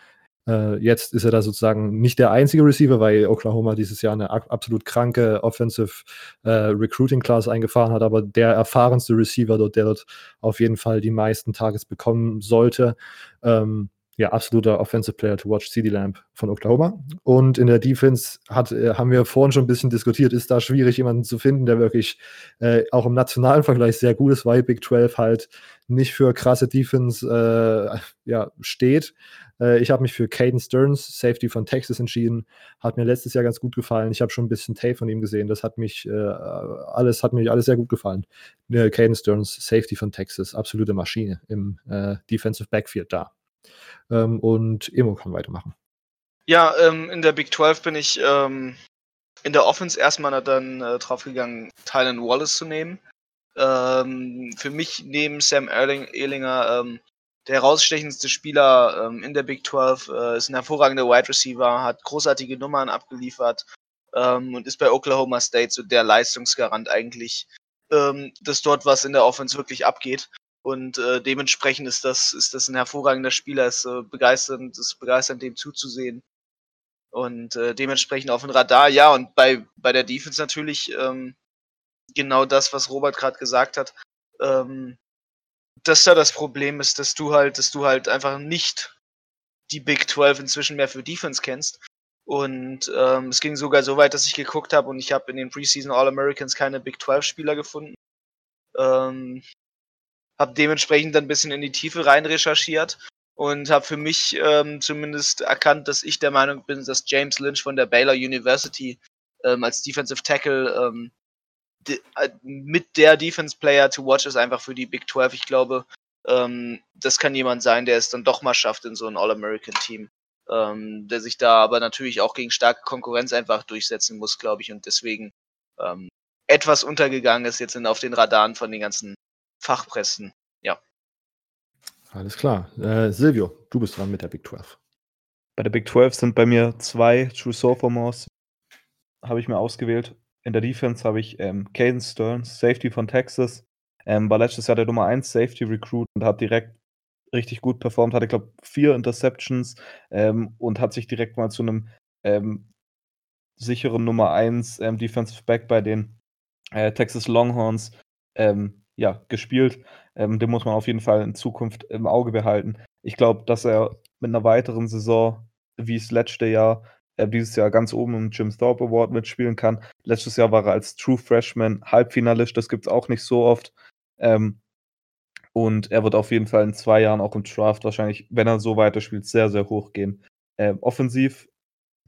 Äh, jetzt ist er da sozusagen nicht der einzige Receiver, weil Oklahoma dieses Jahr eine absolut kranke Offensive äh, Recruiting Class eingefahren hat, aber der erfahrenste Receiver dort, der dort auf jeden Fall die meisten Tages bekommen sollte. Ähm, ja, absoluter Offensive Player to watch, CD Lamp von Oklahoma. Und in der Defense hat, äh, haben wir vorhin schon ein bisschen diskutiert, ist da schwierig, jemanden zu finden, der wirklich äh, auch im nationalen Vergleich sehr gut ist, weil Big 12 halt nicht für krasse Defense äh, ja, steht. Äh, ich habe mich für Caden Stearns, Safety von Texas, entschieden. Hat mir letztes Jahr ganz gut gefallen. Ich habe schon ein bisschen Tape von ihm gesehen. Das hat mich äh, alles, hat mir alles sehr gut gefallen. Äh, Caden Stearns, Safety von Texas, absolute Maschine im Defensive Backfield da. Ähm, und Emo kann weitermachen. Ja, ähm, in der Big 12 bin ich ähm, in der Offense erstmal dann äh, draufgegangen, Tylen Wallace zu nehmen. Ähm, für mich neben Sam Erling, Ehlinger ähm, der herausstechendste Spieler ähm, in der Big 12, äh, ist ein hervorragender Wide Receiver, hat großartige Nummern abgeliefert ähm, und ist bei Oklahoma State so der Leistungsgarant eigentlich, ähm, dass dort was in der Offense wirklich abgeht. Und äh, dementsprechend ist das, ist das ein hervorragender Spieler, ist äh, begeisternd, ist begeisternd, dem zuzusehen. Und äh, dementsprechend auf dem Radar, ja, und bei, bei der Defense natürlich ähm, genau das, was Robert gerade gesagt hat. Ähm, dass da das Problem ist, dass du halt, dass du halt einfach nicht die Big 12 inzwischen mehr für Defense kennst. Und ähm, es ging sogar so weit, dass ich geguckt habe und ich habe in den Preseason All-Americans keine Big 12 Spieler gefunden. Ähm, habe dementsprechend dann ein bisschen in die Tiefe rein recherchiert und habe für mich ähm, zumindest erkannt, dass ich der Meinung bin, dass James Lynch von der Baylor University ähm, als Defensive Tackle ähm, äh, mit der Defense Player to watch ist einfach für die Big 12. Ich glaube, ähm, das kann jemand sein, der es dann doch mal schafft in so ein All-American-Team. Ähm, der sich da aber natürlich auch gegen starke Konkurrenz einfach durchsetzen muss, glaube ich, und deswegen ähm, etwas untergegangen ist jetzt in, auf den Radaren von den ganzen Fachpressen. Ja. Alles klar. Äh, Silvio, du bist dran mit der Big 12. Bei der Big 12 sind bei mir zwei True Sophomores, habe ich mir ausgewählt. In der Defense habe ich ähm, Caden Stearns, Safety von Texas. Ähm, war letztes Jahr der Nummer 1 Safety Recruit und hat direkt richtig gut performt, hatte, glaube vier Interceptions ähm, und hat sich direkt mal zu einem ähm, sicheren Nummer 1 ähm, Defensive Back bei den äh, Texas Longhorns ähm, ja, gespielt. Ähm, den muss man auf jeden Fall in Zukunft im Auge behalten. Ich glaube, dass er mit einer weiteren Saison, wie es letzte Jahr, äh, dieses Jahr ganz oben im Jim Thorpe Award mitspielen kann. Letztes Jahr war er als True Freshman Halbfinalist, das gibt es auch nicht so oft. Ähm, und er wird auf jeden Fall in zwei Jahren auch im Draft wahrscheinlich, wenn er so weiterspielt, sehr, sehr hoch gehen. Ähm, offensiv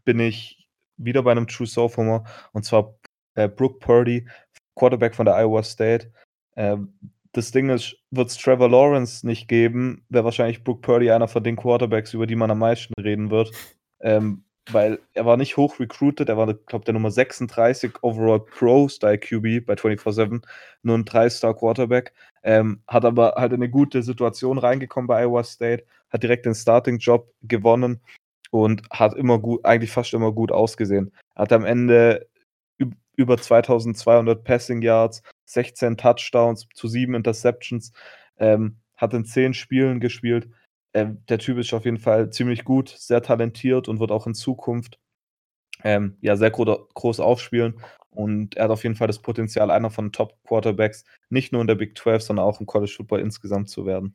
bin ich wieder bei einem True Sophomore und zwar äh, Brooke Purdy, Quarterback von der Iowa State. Ähm, das Ding ist, wird es Trevor Lawrence nicht geben, wäre wahrscheinlich Brooke Purdy einer von den Quarterbacks, über die man am meisten reden wird. Ähm, weil er war nicht hoch recruited, er war, glaube der Nummer 36 Overall Pro Style QB bei 24-7, nur ein 3-Star Quarterback. Ähm, hat aber halt eine gute Situation reingekommen bei Iowa State, hat direkt den Starting-Job gewonnen und hat immer gut, eigentlich fast immer gut ausgesehen. Hat am Ende über 2200 Passing Yards, 16 Touchdowns zu 7 Interceptions, ähm, hat in 10 Spielen gespielt. Ähm, der Typ ist auf jeden Fall ziemlich gut, sehr talentiert und wird auch in Zukunft ähm, ja, sehr gro groß aufspielen. Und er hat auf jeden Fall das Potenzial, einer von den Top-Quarterbacks, nicht nur in der Big 12, sondern auch im College Football insgesamt zu werden.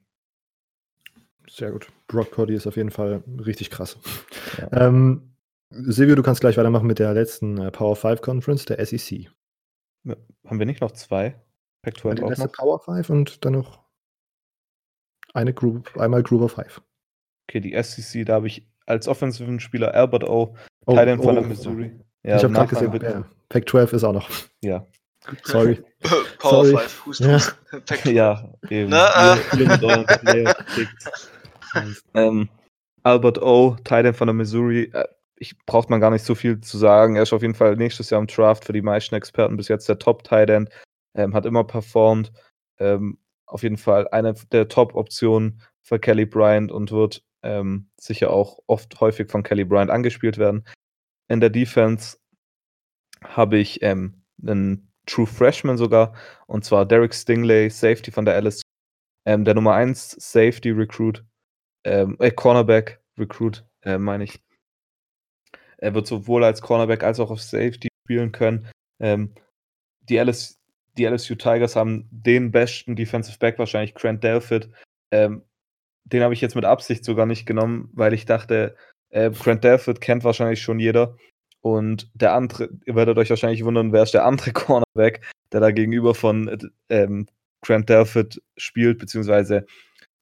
Sehr gut. Brock Purdy ist auf jeden Fall richtig krass. Ja. Ähm, Silvio, du kannst gleich weitermachen mit der letzten äh, Power 5 Conference, der SEC. Ja, haben wir nicht noch zwei? Pac-12 auch noch? Power 5 und dann noch eine Group, einmal Group of 5. Okay, die SEC, da habe ich als offensiven Spieler Albert O, oh, Titan oh, von der Missouri. Ja, ich habe gerade gesehen, ja, Pac-12 ist auch noch. Ja. Sorry. Power Sorry. 5, Hust, ja. ja, eben. Na, äh. ähm, Albert O, Titan von der Missouri, äh, ich braucht man gar nicht so viel zu sagen. Er ist auf jeden Fall nächstes Jahr im Draft für die meisten Experten bis jetzt der Top-Tight End. Ähm, hat immer performt. Ähm, auf jeden Fall eine der Top-Optionen für Kelly Bryant und wird ähm, sicher auch oft häufig von Kelly Bryant angespielt werden. In der Defense habe ich ähm, einen True Freshman sogar, und zwar Derek Stingley, Safety von der LSU. Ähm, der Nummer 1 Safety Recruit, ähm, äh, Cornerback Recruit äh, meine ich. Er wird sowohl als Cornerback als auch auf Safety spielen können. Ähm, die, LS, die LSU Tigers haben den besten Defensive Back, wahrscheinlich Grant Delpit. Ähm, den habe ich jetzt mit Absicht sogar nicht genommen, weil ich dachte, äh, Grant Delpit kennt wahrscheinlich schon jeder. Und der andere, ihr werdet euch wahrscheinlich wundern, wer ist der andere Cornerback, der da gegenüber von ähm, Grant Delpit spielt, beziehungsweise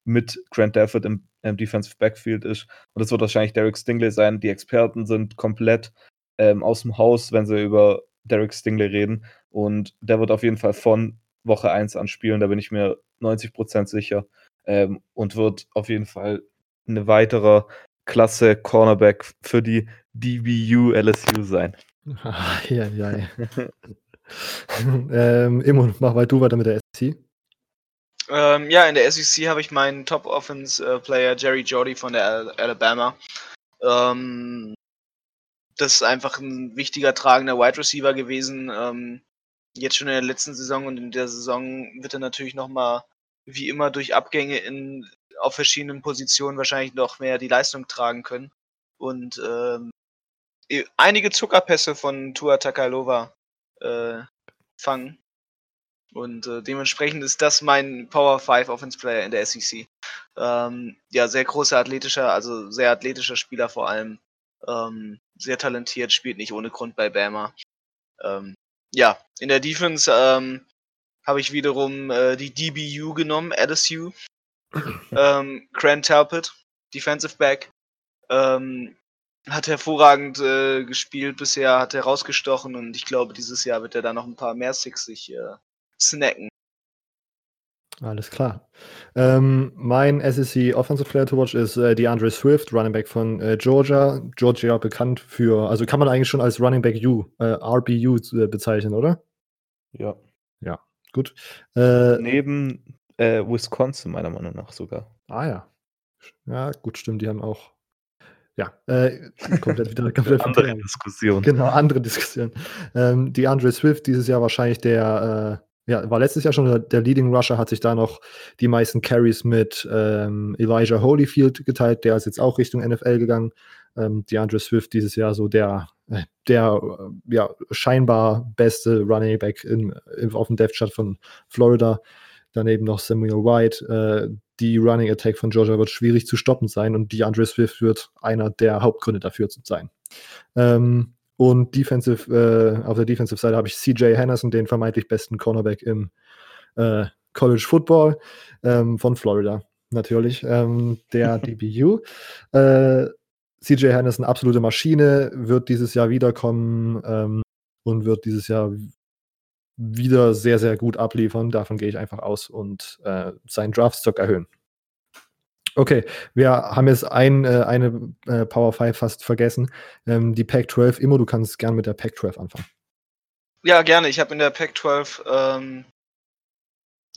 mit Grant Delpit im, im, Defensive Backfield ist. Und das wird wahrscheinlich Derek Stingley sein. Die Experten sind komplett ähm, aus dem Haus, wenn sie über Derek Stingley reden. Und der wird auf jeden Fall von Woche 1 an spielen, da bin ich mir 90% sicher. Ähm, und wird auf jeden Fall eine weitere Klasse Cornerback für die DBU LSU sein. Ah, ja, ja. ähm, Immo, mach weiter, du weiter mit der SEC. Ähm, ja, in der SEC habe ich meinen Top Offense äh, Player Jerry Jordy von der Alabama. Ähm, das ist einfach ein wichtiger tragender Wide Receiver gewesen. Ähm, jetzt schon in der letzten Saison und in der Saison wird er natürlich nochmal, wie immer, durch Abgänge in, auf verschiedenen Positionen wahrscheinlich noch mehr die Leistung tragen können. Und ähm, einige Zuckerpässe von Tua Takalova äh, fangen. Und äh, dementsprechend ist das mein Power 5 Offense Player in der SEC. Ähm, ja, sehr großer athletischer, also sehr athletischer Spieler vor allem. Ähm, sehr talentiert, spielt nicht ohne Grund bei Bama. Ähm, ja, in der Defense ähm, habe ich wiederum äh, die DBU genommen, LSU. ähm, Grant Talbot, Defensive Back. Ähm, hat hervorragend äh, gespielt bisher, hat herausgestochen und ich glaube, dieses Jahr wird er da noch ein paar mehr Six sich äh, snacken. Alles klar. Ähm, mein SEC Offensive Player to watch ist äh, DeAndre Swift, Running Back von äh, Georgia. Georgia bekannt für, also kann man eigentlich schon als Running Back U, äh, RBU äh, bezeichnen, oder? Ja. Ja, gut. Äh, Neben äh, Wisconsin meiner Meinung nach sogar. Ah ja. Ja, gut, stimmt, die haben auch ja, äh, komplett wieder komplett andere Diskussion. Genau, andere Diskussion. Ähm, die Andre Swift dieses Jahr wahrscheinlich der, ja, war letztes Jahr schon der, Leading Rusher, hat sich da noch die meisten Carries mit ähm, Elijah Holyfield geteilt, der ist jetzt auch Richtung NFL gegangen. Ähm, die Andre Swift dieses Jahr so der, äh, der äh, ja, scheinbar beste Running Back in, in, auf dem Death Chart von Florida. Daneben noch Samuel White, äh, die Running Attack von Georgia wird schwierig zu stoppen sein und die Andre Swift wird einer der Hauptgründe dafür sein. Ähm, und Defensive, äh, auf der Defensive Seite habe ich CJ Henderson, den vermeintlich besten Cornerback im äh, College Football ähm, von Florida, natürlich. Ähm, der DBU. Äh, CJ Henderson, absolute Maschine, wird dieses Jahr wiederkommen ähm, und wird dieses Jahr wieder sehr, sehr gut abliefern. Davon gehe ich einfach aus und äh, seinen Draftstock erhöhen. Okay, wir haben jetzt ein, äh, eine äh, Power 5 fast vergessen. Ähm, die Pack 12. Immo, du kannst gern mit der Pack 12 anfangen. Ja, gerne. Ich habe in der Pack 12 ähm,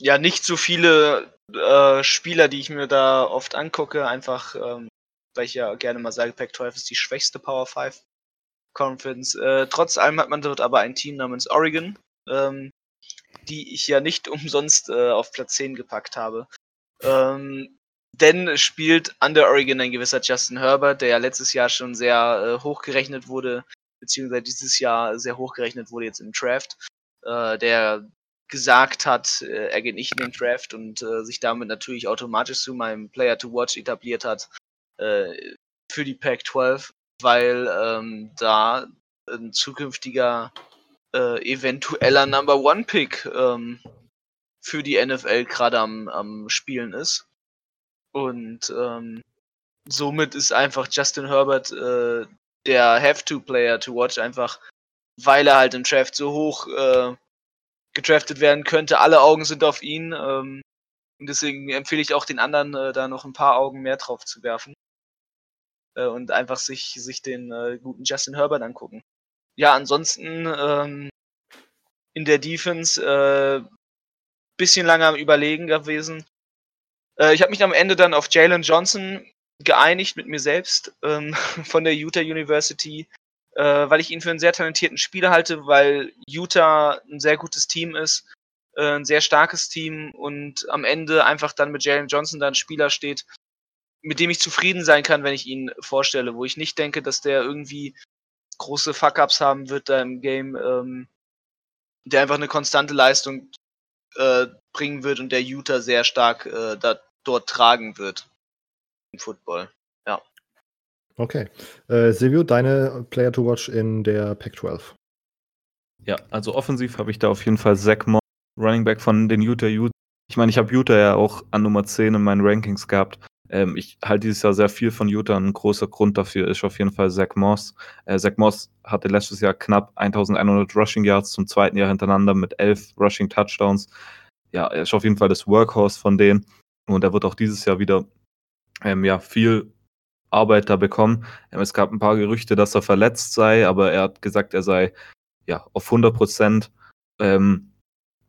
ja nicht so viele äh, Spieler, die ich mir da oft angucke, einfach ähm, weil ich ja gerne mal sage, Pack 12 ist die schwächste Power 5 Conference. Äh, trotz allem hat man dort aber ein Team namens Oregon, ähm, die ich ja nicht umsonst äh, auf Platz 10 gepackt habe. Ähm, denn spielt under Oregon ein gewisser Justin Herbert, der ja letztes Jahr schon sehr äh, hochgerechnet wurde, beziehungsweise dieses Jahr sehr hochgerechnet wurde jetzt im Draft, äh, der gesagt hat, äh, er geht nicht in den Draft und äh, sich damit natürlich automatisch zu meinem Player to Watch etabliert hat äh, für die Pack 12, weil ähm, da ein zukünftiger äh, eventueller Number One Pick ähm, für die NFL gerade am, am Spielen ist. Und ähm, somit ist einfach Justin Herbert äh, der Have-to-Player to watch, einfach weil er halt im Draft so hoch äh, gedraftet werden könnte. Alle Augen sind auf ihn. Ähm, und deswegen empfehle ich auch den anderen, äh, da noch ein paar Augen mehr drauf zu werfen. Äh, und einfach sich, sich den äh, guten Justin Herbert angucken ja, ansonsten ähm, in der Defense äh, bisschen lange am Überlegen gewesen. Äh, ich habe mich am Ende dann auf Jalen Johnson geeinigt mit mir selbst ähm, von der Utah University, äh, weil ich ihn für einen sehr talentierten Spieler halte, weil Utah ein sehr gutes Team ist, äh, ein sehr starkes Team und am Ende einfach dann mit Jalen Johnson da ein Spieler steht, mit dem ich zufrieden sein kann, wenn ich ihn vorstelle, wo ich nicht denke, dass der irgendwie große Fuck-Ups haben wird da im Game, ähm, der einfach eine konstante Leistung äh, bringen wird und der Utah sehr stark äh, da, dort tragen wird im Football. Ja. Okay. Äh, Silvio, deine Player to watch in der Pac-12? Ja, also offensiv habe ich da auf jeden Fall Zach Moss, Running Back von den Utah Utes. Ich meine, ich habe Utah ja auch an Nummer 10 in meinen Rankings gehabt. Ähm, ich halte dieses Jahr sehr viel von Utah. Ein großer Grund dafür ist auf jeden Fall Zach Moss. Äh, Zach Moss hatte letztes Jahr knapp 1100 Rushing Yards zum zweiten Jahr hintereinander mit 11 Rushing Touchdowns. Ja, er ist auf jeden Fall das Workhorse von denen. Und er wird auch dieses Jahr wieder ähm, ja, viel Arbeit da bekommen. Ähm, es gab ein paar Gerüchte, dass er verletzt sei, aber er hat gesagt, er sei ja auf 100 Prozent. Ähm,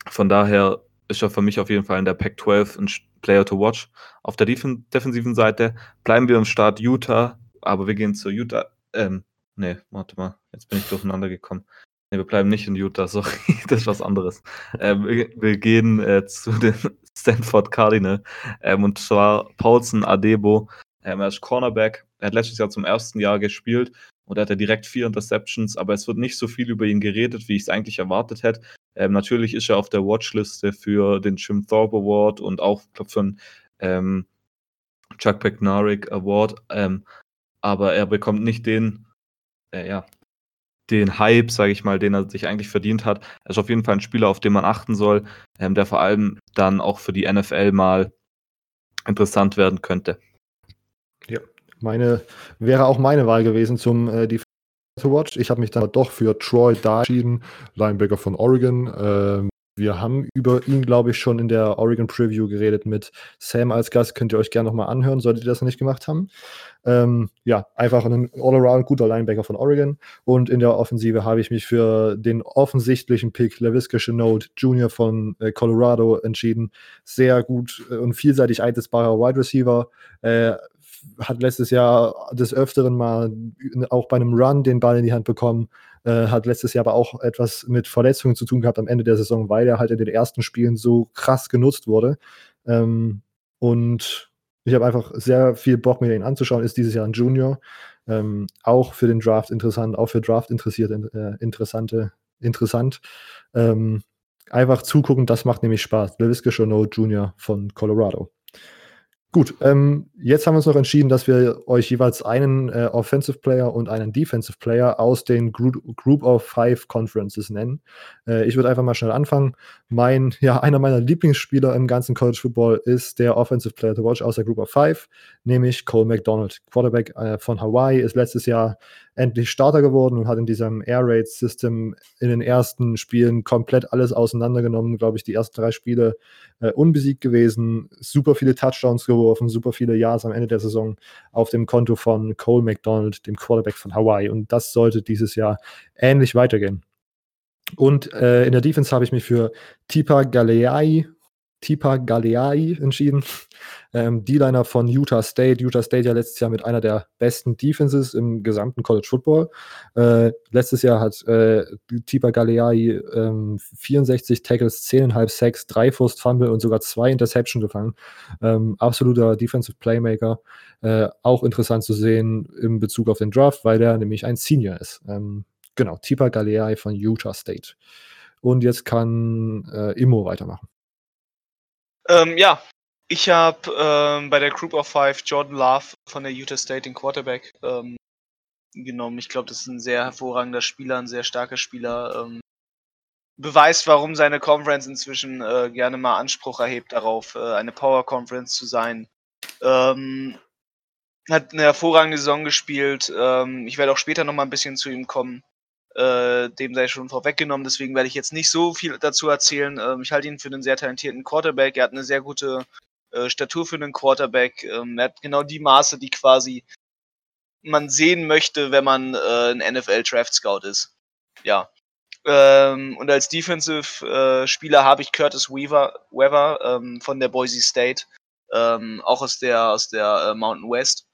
von daher ist er für mich auf jeden Fall in der Pac-12 ein Player to watch. Auf der defensiven Seite bleiben wir im Start Utah, aber wir gehen zu Utah. Ähm, nee, warte mal, jetzt bin ich durcheinander gekommen. Nee, wir bleiben nicht in Utah, sorry, das ist was anderes. Ähm, wir, wir, gehen äh, zu den Stanford Cardinal ähm, und zwar Paulson Adebo. Ähm, er ist Cornerback, er hat letztes Jahr zum ersten Jahr gespielt und er hatte direkt vier Interceptions, aber es wird nicht so viel über ihn geredet, wie ich es eigentlich erwartet hätte. Ähm, natürlich ist er auf der Watchliste für den Jim Thorpe Award und auch, glaube für den ähm, Chuck Peknarik Award, ähm, aber er bekommt nicht den, äh, ja, den Hype, sage ich mal, den er sich eigentlich verdient hat. Er ist auf jeden Fall ein Spieler, auf den man achten soll, ähm, der vor allem dann auch für die NFL mal interessant werden könnte. Ja, meine wäre auch meine Wahl gewesen zum äh, to watch. Ich habe mich dann doch für Troy da entschieden, Linebacker von Oregon. Ähm, wir haben über ihn, glaube ich, schon in der Oregon Preview geredet mit Sam als Gast. Könnt ihr euch gerne nochmal anhören, solltet ihr das noch nicht gemacht haben. Ähm, ja, einfach ein all-around guter Linebacker von Oregon. Und in der Offensive habe ich mich für den offensichtlichen Pick LaVisca Chenault Jr. von äh, Colorado entschieden. Sehr gut äh, und vielseitig einsetzbarer Wide Receiver. Äh, hat letztes Jahr des Öfteren mal auch bei einem Run den Ball in die Hand bekommen, äh, hat letztes Jahr aber auch etwas mit Verletzungen zu tun gehabt am Ende der Saison, weil er halt in den ersten Spielen so krass genutzt wurde. Ähm, und ich habe einfach sehr viel Bock, mir ihn anzuschauen. Ist dieses Jahr ein Junior. Ähm, auch für den Draft interessant, auch für Draft interessierte, äh, interessante, interessant. Ähm, einfach zugucken, das macht nämlich Spaß. LaVisca Chanot Jr. von Colorado. Gut, ähm, jetzt haben wir uns noch entschieden, dass wir euch jeweils einen äh, Offensive Player und einen Defensive Player aus den Group, Group of Five Conferences nennen. Äh, ich würde einfach mal schnell anfangen. Mein, ja, einer meiner Lieblingsspieler im ganzen College Football ist der Offensive Player to Watch aus der Group of Five, nämlich Cole McDonald. Quarterback äh, von Hawaii ist letztes Jahr endlich Starter geworden und hat in diesem Air Raid System in den ersten Spielen komplett alles auseinandergenommen. Glaube ich, die ersten drei Spiele äh, unbesiegt gewesen, super viele Touchdowns geworfen, super viele Yards am Ende der Saison auf dem Konto von Cole McDonald, dem Quarterback von Hawaii. Und das sollte dieses Jahr ähnlich weitergehen. Und äh, in der Defense habe ich mich für Tipa Galeai Tipa Galeai entschieden. Ähm, D-Liner von Utah State. Utah State ja letztes Jahr mit einer der besten Defenses im gesamten College Football. Äh, letztes Jahr hat äh, Tipa Galeai ähm, 64 Tackles, 10,5 Sacks, 3 Forced Fumble und sogar 2 Interception gefangen. Ähm, absoluter Defensive Playmaker. Äh, auch interessant zu sehen in Bezug auf den Draft, weil der nämlich ein Senior ist. Ähm, genau, Tipa Galeai von Utah State. Und jetzt kann äh, Immo weitermachen. Ähm, ja, ich habe ähm, bei der Group of Five Jordan Love von der Utah State, den Quarterback, ähm, genommen. Ich glaube, das ist ein sehr hervorragender Spieler, ein sehr starker Spieler. Ähm, beweist, warum seine Conference inzwischen äh, gerne mal Anspruch erhebt darauf, äh, eine Power Conference zu sein. Ähm, hat eine hervorragende Saison gespielt. Ähm, ich werde auch später noch mal ein bisschen zu ihm kommen. Äh, dem sei schon vorweggenommen, deswegen werde ich jetzt nicht so viel dazu erzählen. Ähm, ich halte ihn für einen sehr talentierten Quarterback. Er hat eine sehr gute äh, Statur für einen Quarterback. Ähm, er hat genau die Maße, die quasi man sehen möchte, wenn man äh, ein NFL Draft Scout ist. Ja. Ähm, und als Defensive äh, habe ich Curtis Weaver, Weaver ähm, von der Boise State, ähm, auch aus der aus der äh, Mountain West.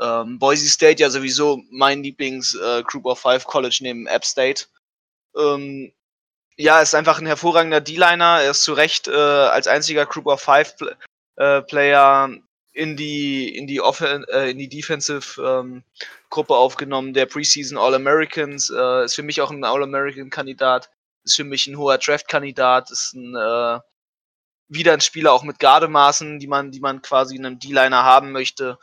Ähm, Boise State ja sowieso mein Lieblings äh, Group of Five College neben App State. Ähm, ja, ist einfach ein hervorragender D-Liner. Er ist zu Recht äh, als einziger Group of Five Pl äh, Player in die in die Offen äh, in die Defensive ähm, Gruppe aufgenommen der Preseason All-Americans äh, ist für mich auch ein All-American Kandidat ist für mich ein hoher Draft Kandidat ist ein äh, wieder ein Spieler auch mit Gardemaßen die man die man quasi in einem D-Liner haben möchte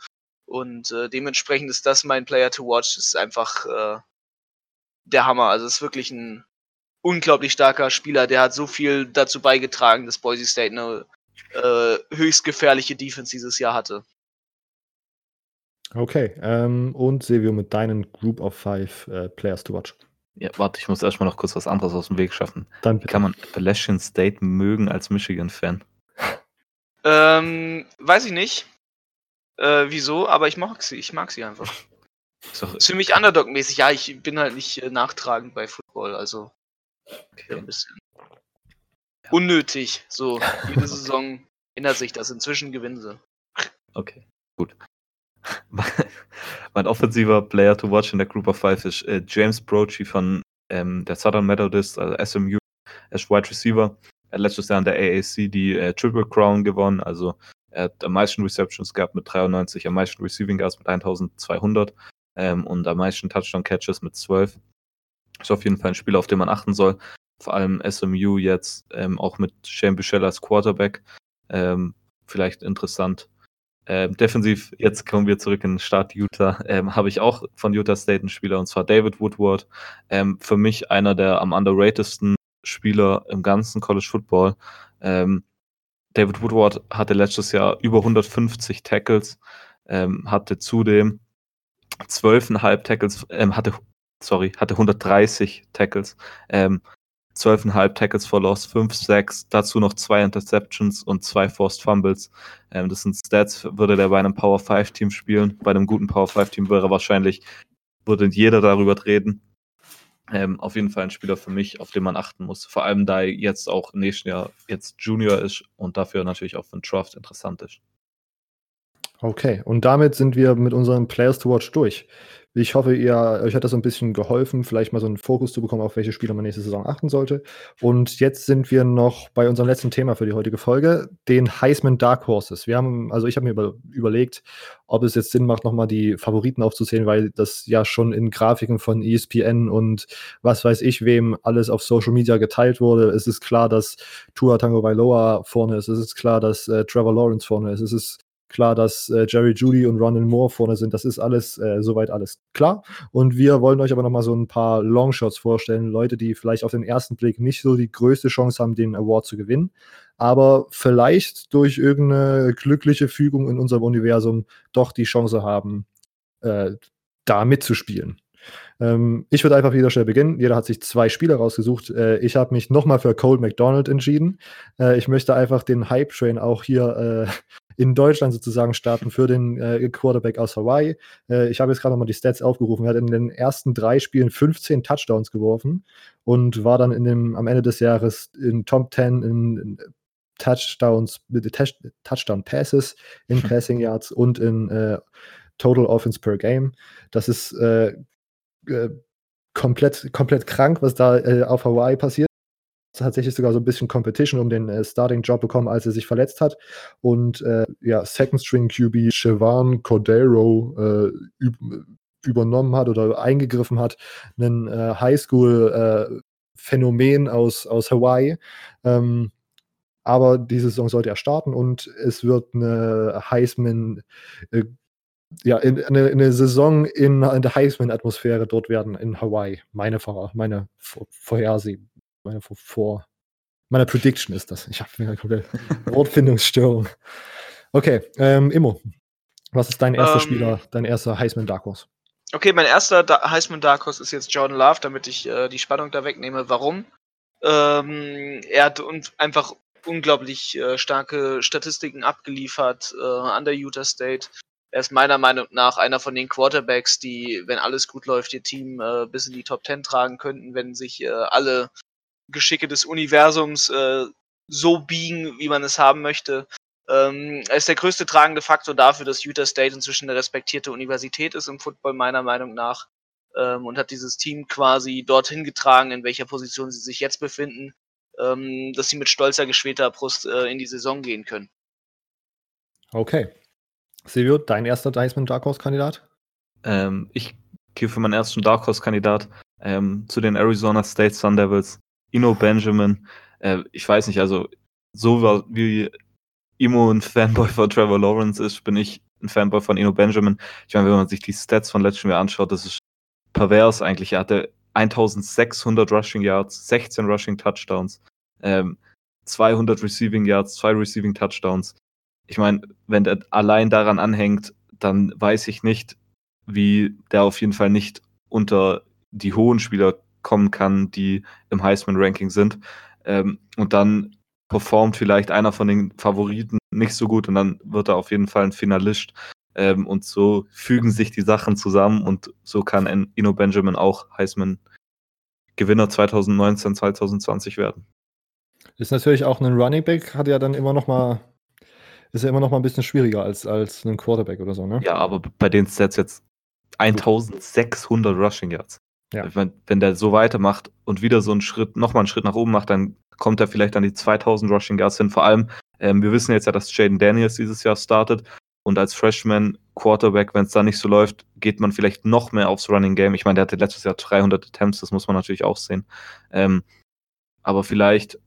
und äh, dementsprechend ist das mein Player to watch ist einfach äh, der Hammer also ist wirklich ein unglaublich starker Spieler der hat so viel dazu beigetragen dass Boise State eine äh, höchst gefährliche Defense dieses Jahr hatte. Okay, ähm, und Silvio mit deinen Group of Five äh, Players to watch. Ja, warte, ich muss erstmal noch kurz was anderes aus dem Weg schaffen. Dann Wie kann man Appalachian State mögen als Michigan-Fan? Ähm, weiß ich nicht. Äh, wieso, aber ich mag sie, ich mag sie einfach. Ist, doch, mich Underdog-mäßig. Ja, ich bin halt nicht äh, nachtragend bei Football, also okay. ein bisschen unnötig. So, jede Saison ändert sich das. Inzwischen gewinnen sie. Okay, gut. mein offensiver Player to watch in der Group of Five ist äh, James Brochi von ähm, der Southern Methodist, also SMU. Ist Wide Receiver. Er hat letztes Jahr an der AAC die äh, Triple Crown gewonnen. Also er hat am meisten Receptions gehabt mit 93, am meisten Receiving Yards mit 1200 ähm, und am meisten Touchdown Catches mit 12. Ist auf jeden Fall ein Spieler, auf den man achten soll vor allem SMU jetzt ähm, auch mit Shane Bichelle als Quarterback. Ähm, vielleicht interessant. Ähm, defensiv, jetzt kommen wir zurück in den Start Utah, ähm, habe ich auch von Utah State einen Spieler und zwar David Woodward. Ähm, für mich einer der am underratedsten Spieler im ganzen College Football. Ähm, David Woodward hatte letztes Jahr über 150 Tackles, ähm, hatte zudem 12,5 Tackles, ähm, hatte, sorry, hatte 130 Tackles, ähm, 12,5 Tackles for Loss, 5 Sacks, dazu noch zwei Interceptions und zwei Forced Fumbles. Ähm, das sind Stats, würde der bei einem Power 5 Team spielen. Bei einem guten Power 5 Team wäre wahrscheinlich, würde jeder darüber reden. Ähm, auf jeden Fall ein Spieler für mich, auf den man achten muss. Vor allem, da er jetzt auch im nächsten Jahr jetzt Junior ist und dafür natürlich auch für den Draft interessant ist. Okay, und damit sind wir mit unserem Players to Watch durch. Ich hoffe, ihr, euch hat das so ein bisschen geholfen, vielleicht mal so einen Fokus zu bekommen, auf welche Spieler man nächste Saison achten sollte. Und jetzt sind wir noch bei unserem letzten Thema für die heutige Folge, den Heisman Dark Horses. Wir haben, also ich habe mir über, überlegt, ob es jetzt Sinn macht, nochmal die Favoriten aufzuzählen, weil das ja schon in Grafiken von ESPN und was weiß ich wem alles auf Social Media geteilt wurde. Es ist klar, dass Tua Tango Bailoa vorne ist. Es ist klar, dass äh, Trevor Lawrence vorne ist. Es ist klar, dass äh, Jerry Judy und Ronald Moore vorne sind. Das ist alles äh, soweit alles klar. Und wir wollen euch aber noch mal so ein paar Longshots vorstellen. Leute, die vielleicht auf den ersten Blick nicht so die größte Chance haben, den Award zu gewinnen, aber vielleicht durch irgendeine glückliche Fügung in unserem Universum doch die Chance haben, äh, da mitzuspielen. Ähm, ich würde einfach wieder schnell beginnen. Jeder hat sich zwei Spieler rausgesucht. Äh, ich habe mich nochmal für Cole McDonald entschieden. Äh, ich möchte einfach den Hype-Train auch hier äh, in Deutschland sozusagen starten für den äh, Quarterback aus Hawaii. Äh, ich habe jetzt gerade nochmal die Stats aufgerufen. Er hat in den ersten drei Spielen 15 Touchdowns geworfen und war dann in dem, am Ende des Jahres in Top 10 in, in Touchdowns, Touchdown Passes, in Passing Yards und in äh, Total Offense per Game. Das ist äh, äh, komplett, komplett krank, was da äh, auf Hawaii passiert tatsächlich sogar so ein bisschen Competition um den äh, Starting-Job bekommen, als er sich verletzt hat. Und äh, ja, Second-String-QB Siobhan Cordero äh, üb übernommen hat oder eingegriffen hat. Ein äh, Highschool-Phänomen aus, aus Hawaii. Ähm, aber diese Saison sollte er starten und es wird eine Heisman äh, ja, in, eine, eine, Saison in, in der Heisman-Atmosphäre dort werden in Hawaii. Meine, meine Vorhersehung meine vor, meiner Prediction ist das. Ich habe eine komplette Wortfindungsstörung. Okay, ähm, Immo, was ist dein erster ähm, Spieler, dein erster Heisman Dark Horse? Okay, mein erster da Heisman Dark Horse ist jetzt Jordan Love, damit ich äh, die Spannung da wegnehme. Warum? Ähm, er hat un einfach unglaublich äh, starke Statistiken abgeliefert äh, an der Utah State. Er ist meiner Meinung nach einer von den Quarterbacks, die, wenn alles gut läuft, ihr Team äh, bis in die Top 10 tragen könnten, wenn sich äh, alle Geschicke des Universums äh, so biegen, wie man es haben möchte. Ähm, er ist der größte tragende Faktor dafür, dass Utah State inzwischen eine respektierte Universität ist im Football, meiner Meinung nach. Ähm, und hat dieses Team quasi dorthin getragen, in welcher Position sie sich jetzt befinden, ähm, dass sie mit stolzer, geschwelter Brust äh, in die Saison gehen können. Okay. Silvio, dein erster Heisman Dark Horse-Kandidat? Ähm, ich gehe für meinen ersten Dark Horse-Kandidat ähm, zu den Arizona State Sun Devils. Ino Benjamin. Äh, ich weiß nicht, also so wie Imo ein Fanboy von Trevor Lawrence ist, bin ich ein Fanboy von Ino Benjamin. Ich meine, wenn man sich die Stats von letztem Jahr anschaut, das ist pervers eigentlich. Er hatte 1600 Rushing Yards, 16 Rushing Touchdowns, ähm, 200 Receiving Yards, 2 Receiving Touchdowns. Ich meine, wenn der allein daran anhängt, dann weiß ich nicht, wie der auf jeden Fall nicht unter die hohen Spieler kommen kann, die im Heisman-Ranking sind. Ähm, und dann performt vielleicht einer von den Favoriten nicht so gut und dann wird er auf jeden Fall ein Finalist. Ähm, und so fügen sich die Sachen zusammen und so kann Ino Benjamin auch Heisman Gewinner 2019, 2020 werden. Ist natürlich auch ein Running Back, hat ja dann immer noch mal, ist ja immer noch mal ein bisschen schwieriger als, als ein Quarterback oder so, ne? Ja, aber bei den Stats jetzt 1600 Rushing Yards. Ja. Wenn, wenn der so weitermacht und wieder so einen Schritt, nochmal einen Schritt nach oben macht, dann kommt er vielleicht an die 2000 Rushing Yards hin. Vor allem, ähm, wir wissen jetzt ja, dass Jaden Daniels dieses Jahr startet und als Freshman Quarterback, wenn es da nicht so läuft, geht man vielleicht noch mehr aufs Running Game. Ich meine, der hatte letztes Jahr 300 Attempts, das muss man natürlich auch sehen. Ähm, aber vielleicht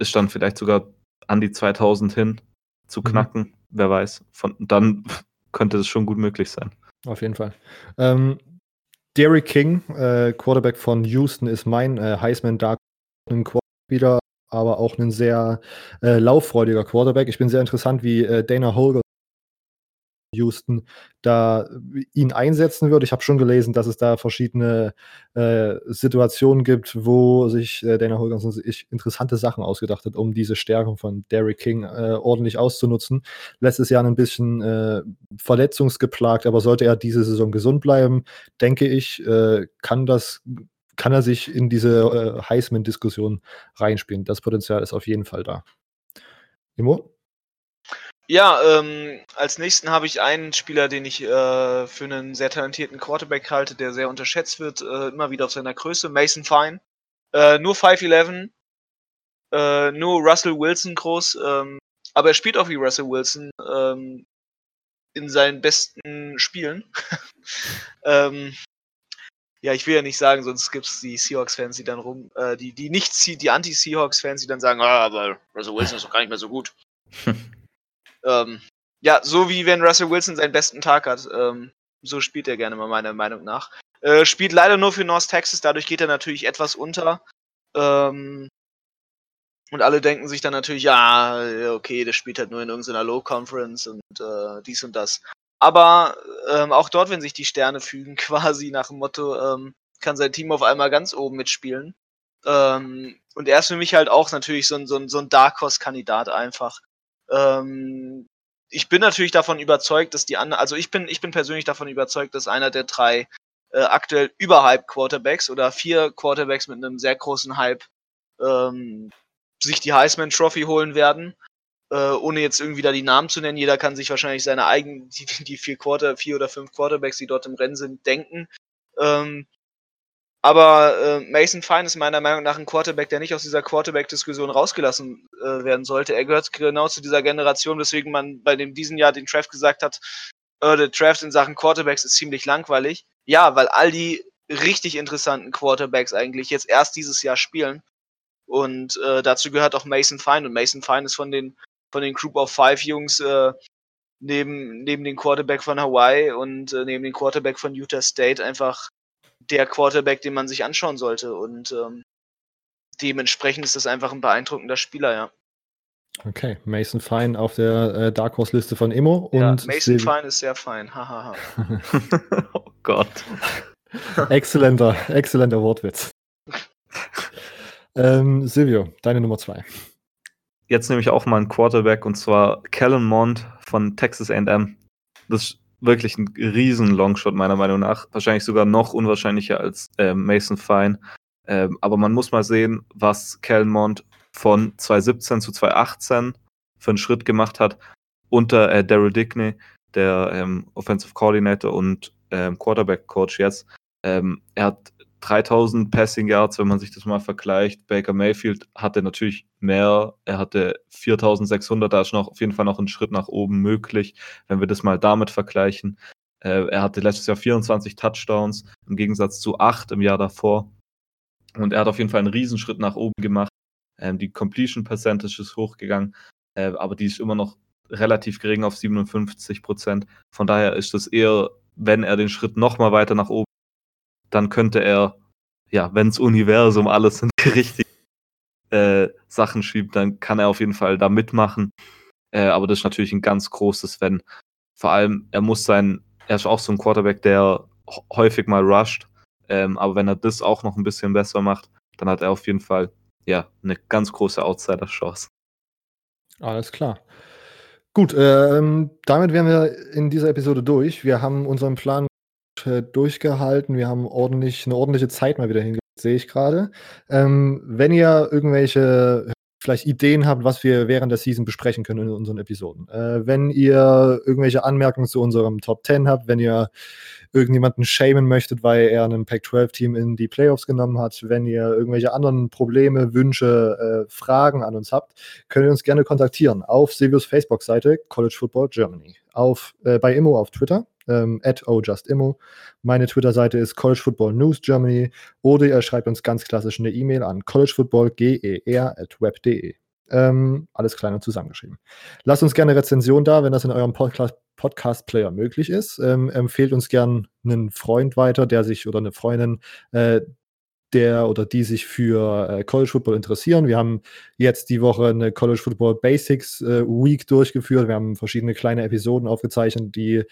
ist dann vielleicht sogar an die 2000 hin zu mhm. knacken, mhm. wer weiß. Von, dann könnte das schon gut möglich sein. Auf jeden Fall. Ähm, Derrick King, äh, Quarterback von Houston, ist mein äh, Heisman Dark wieder, aber auch ein sehr äh, lauffreudiger Quarterback. Ich bin sehr interessant, wie äh, Dana Holger Houston da ihn einsetzen wird. Ich habe schon gelesen, dass es da verschiedene äh, Situationen gibt, wo sich äh, Dana Holgerson sich interessante Sachen ausgedacht hat, um diese Stärken von Derrick King äh, ordentlich auszunutzen. Letztes Jahr ein bisschen äh, verletzungsgeplagt, aber sollte er diese Saison gesund bleiben, denke ich, äh, kann das kann er sich in diese äh, Heisman-Diskussion reinspielen. Das Potenzial ist auf jeden Fall da. Imo? Ja, ähm, als nächsten habe ich einen Spieler, den ich äh, für einen sehr talentierten Quarterback halte, der sehr unterschätzt wird, äh, immer wieder auf seiner Größe, Mason Fine. Äh, nur 5'11, äh, nur Russell Wilson groß, ähm, aber er spielt auch wie Russell Wilson ähm, in seinen besten Spielen. ähm, ja, ich will ja nicht sagen, sonst gibt es die Seahawks-Fans, die dann rum, äh, die, die nicht, die Anti-Seahawks-Fans, die dann sagen, ah, aber Russell Wilson ist doch gar nicht mehr so gut. Ähm, ja, so wie wenn Russell Wilson seinen besten Tag hat. Ähm, so spielt er gerne mal meiner Meinung nach. Äh, spielt leider nur für North Texas, dadurch geht er natürlich etwas unter. Ähm, und alle denken sich dann natürlich, ja, okay, der spielt halt nur in irgendeiner Low Conference und äh, dies und das. Aber ähm, auch dort, wenn sich die Sterne fügen, quasi nach dem Motto, ähm, kann sein Team auf einmal ganz oben mitspielen. Ähm, und er ist für mich halt auch natürlich so ein, so ein, so ein Dark Horse-Kandidat einfach. Ähm, ich bin natürlich davon überzeugt, dass die anderen, also ich bin, ich bin persönlich davon überzeugt, dass einer der drei äh, aktuell überhype Quarterbacks oder vier Quarterbacks mit einem sehr großen Hype ähm, sich die Heisman Trophy holen werden. Äh, ohne jetzt irgendwie da die Namen zu nennen, jeder kann sich wahrscheinlich seine eigenen, die, die vier Quarter, vier oder fünf Quarterbacks, die dort im Rennen sind, denken. Ähm, aber äh, Mason Fine ist meiner Meinung nach ein Quarterback, der nicht aus dieser Quarterback-Diskussion rausgelassen äh, werden sollte. Er gehört genau zu dieser Generation, weswegen man bei dem diesen Jahr den Draft gesagt hat, äh, der Draft in Sachen Quarterbacks ist ziemlich langweilig. Ja, weil all die richtig interessanten Quarterbacks eigentlich jetzt erst dieses Jahr spielen. Und äh, dazu gehört auch Mason Fine. Und Mason Fine ist von den, von den Group of Five Jungs äh, neben, neben den Quarterback von Hawaii und äh, neben den Quarterback von Utah State einfach der Quarterback, den man sich anschauen sollte. Und ähm, dementsprechend ist das einfach ein beeindruckender Spieler, ja. Okay, Mason Fine auf der äh, Dark Horse Liste von Immo. Ja, und Mason Fine ist sehr fein, hahaha. oh Gott. exzellenter, exzellenter Wortwitz. ähm, Silvio, deine Nummer zwei. Jetzt nehme ich auch mal einen Quarterback und zwar Kellen Mond von Texas AM. Das wirklich ein riesen Longshot meiner Meinung nach. Wahrscheinlich sogar noch unwahrscheinlicher als äh, Mason Fine. Ähm, aber man muss mal sehen, was Kelmont von 2017 zu 2018 für einen Schritt gemacht hat unter äh, Daryl Dickney, der ähm, Offensive Coordinator und ähm, Quarterback Coach jetzt. Ähm, er hat 3000 Passing Yards, wenn man sich das mal vergleicht. Baker Mayfield hatte natürlich mehr. Er hatte 4600, da ist noch auf jeden Fall noch ein Schritt nach oben möglich, wenn wir das mal damit vergleichen. Äh, er hatte letztes Jahr 24 Touchdowns im Gegensatz zu 8 im Jahr davor. Und er hat auf jeden Fall einen Riesenschritt nach oben gemacht. Ähm, die Completion Percentage ist hochgegangen, äh, aber die ist immer noch relativ gering auf 57 Prozent. Von daher ist das eher, wenn er den Schritt noch mal weiter nach oben, dann könnte er, ja, wenn das Universum alles in die richtigen äh, Sachen schiebt, dann kann er auf jeden Fall da mitmachen. Äh, aber das ist natürlich ein ganz großes Wenn. Vor allem, er muss sein, er ist auch so ein Quarterback, der häufig mal rusht. Ähm, aber wenn er das auch noch ein bisschen besser macht, dann hat er auf jeden Fall ja eine ganz große Outsider-Chance. Alles klar. Gut, ähm, damit wären wir in dieser Episode durch. Wir haben unseren Plan äh, durchgehalten. Wir haben ordentlich, eine ordentliche Zeit mal wieder hingelegt, sehe ich gerade. Ähm, wenn ihr irgendwelche vielleicht Ideen habt, was wir während der Season besprechen können in unseren Episoden. Äh, wenn ihr irgendwelche Anmerkungen zu unserem Top 10 habt, wenn ihr irgendjemanden shamen möchtet, weil er ein Pac-12-Team in die Playoffs genommen hat, wenn ihr irgendwelche anderen Probleme, Wünsche, äh, Fragen an uns habt, könnt ihr uns gerne kontaktieren auf Silvius Facebook-Seite College Football Germany, auf, äh, bei Immo auf Twitter, ähm, at ojustimmo. Meine Twitter-Seite ist College Football News Germany oder ihr schreibt uns ganz klassisch eine E-Mail an collegefootballger.web.de. Ähm, alles klein und zusammengeschrieben. Lasst uns gerne Rezension da, wenn das in eurem Podcast Podcast-Player möglich ist. Ähm, empfehlt uns gern einen Freund weiter, der sich oder eine Freundin, äh, der oder die sich für äh, College Football interessieren. Wir haben jetzt die Woche eine College Football Basics äh, Week durchgeführt. Wir haben verschiedene kleine Episoden aufgezeichnet, die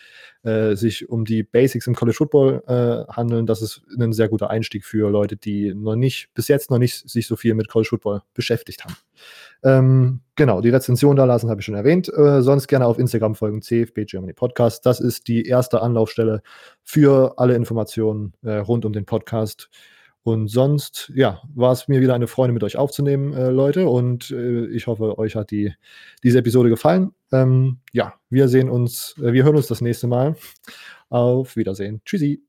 äh, sich um die Basics im College Football äh, handeln. Das ist ein sehr guter Einstieg für Leute, die noch nicht, bis jetzt noch nicht sich so viel mit College Football beschäftigt haben. Ähm, genau, die Rezension da lassen habe ich schon erwähnt. Äh, sonst gerne auf Instagram folgen, CFB Germany Podcast. Das ist die erste Anlaufstelle für alle Informationen äh, rund um den Podcast. Und sonst, ja, war es mir wieder eine Freude, mit euch aufzunehmen, äh, Leute. Und äh, ich hoffe, euch hat die, diese Episode gefallen. Ähm, ja, wir sehen uns, äh, wir hören uns das nächste Mal. Auf Wiedersehen. Tschüssi.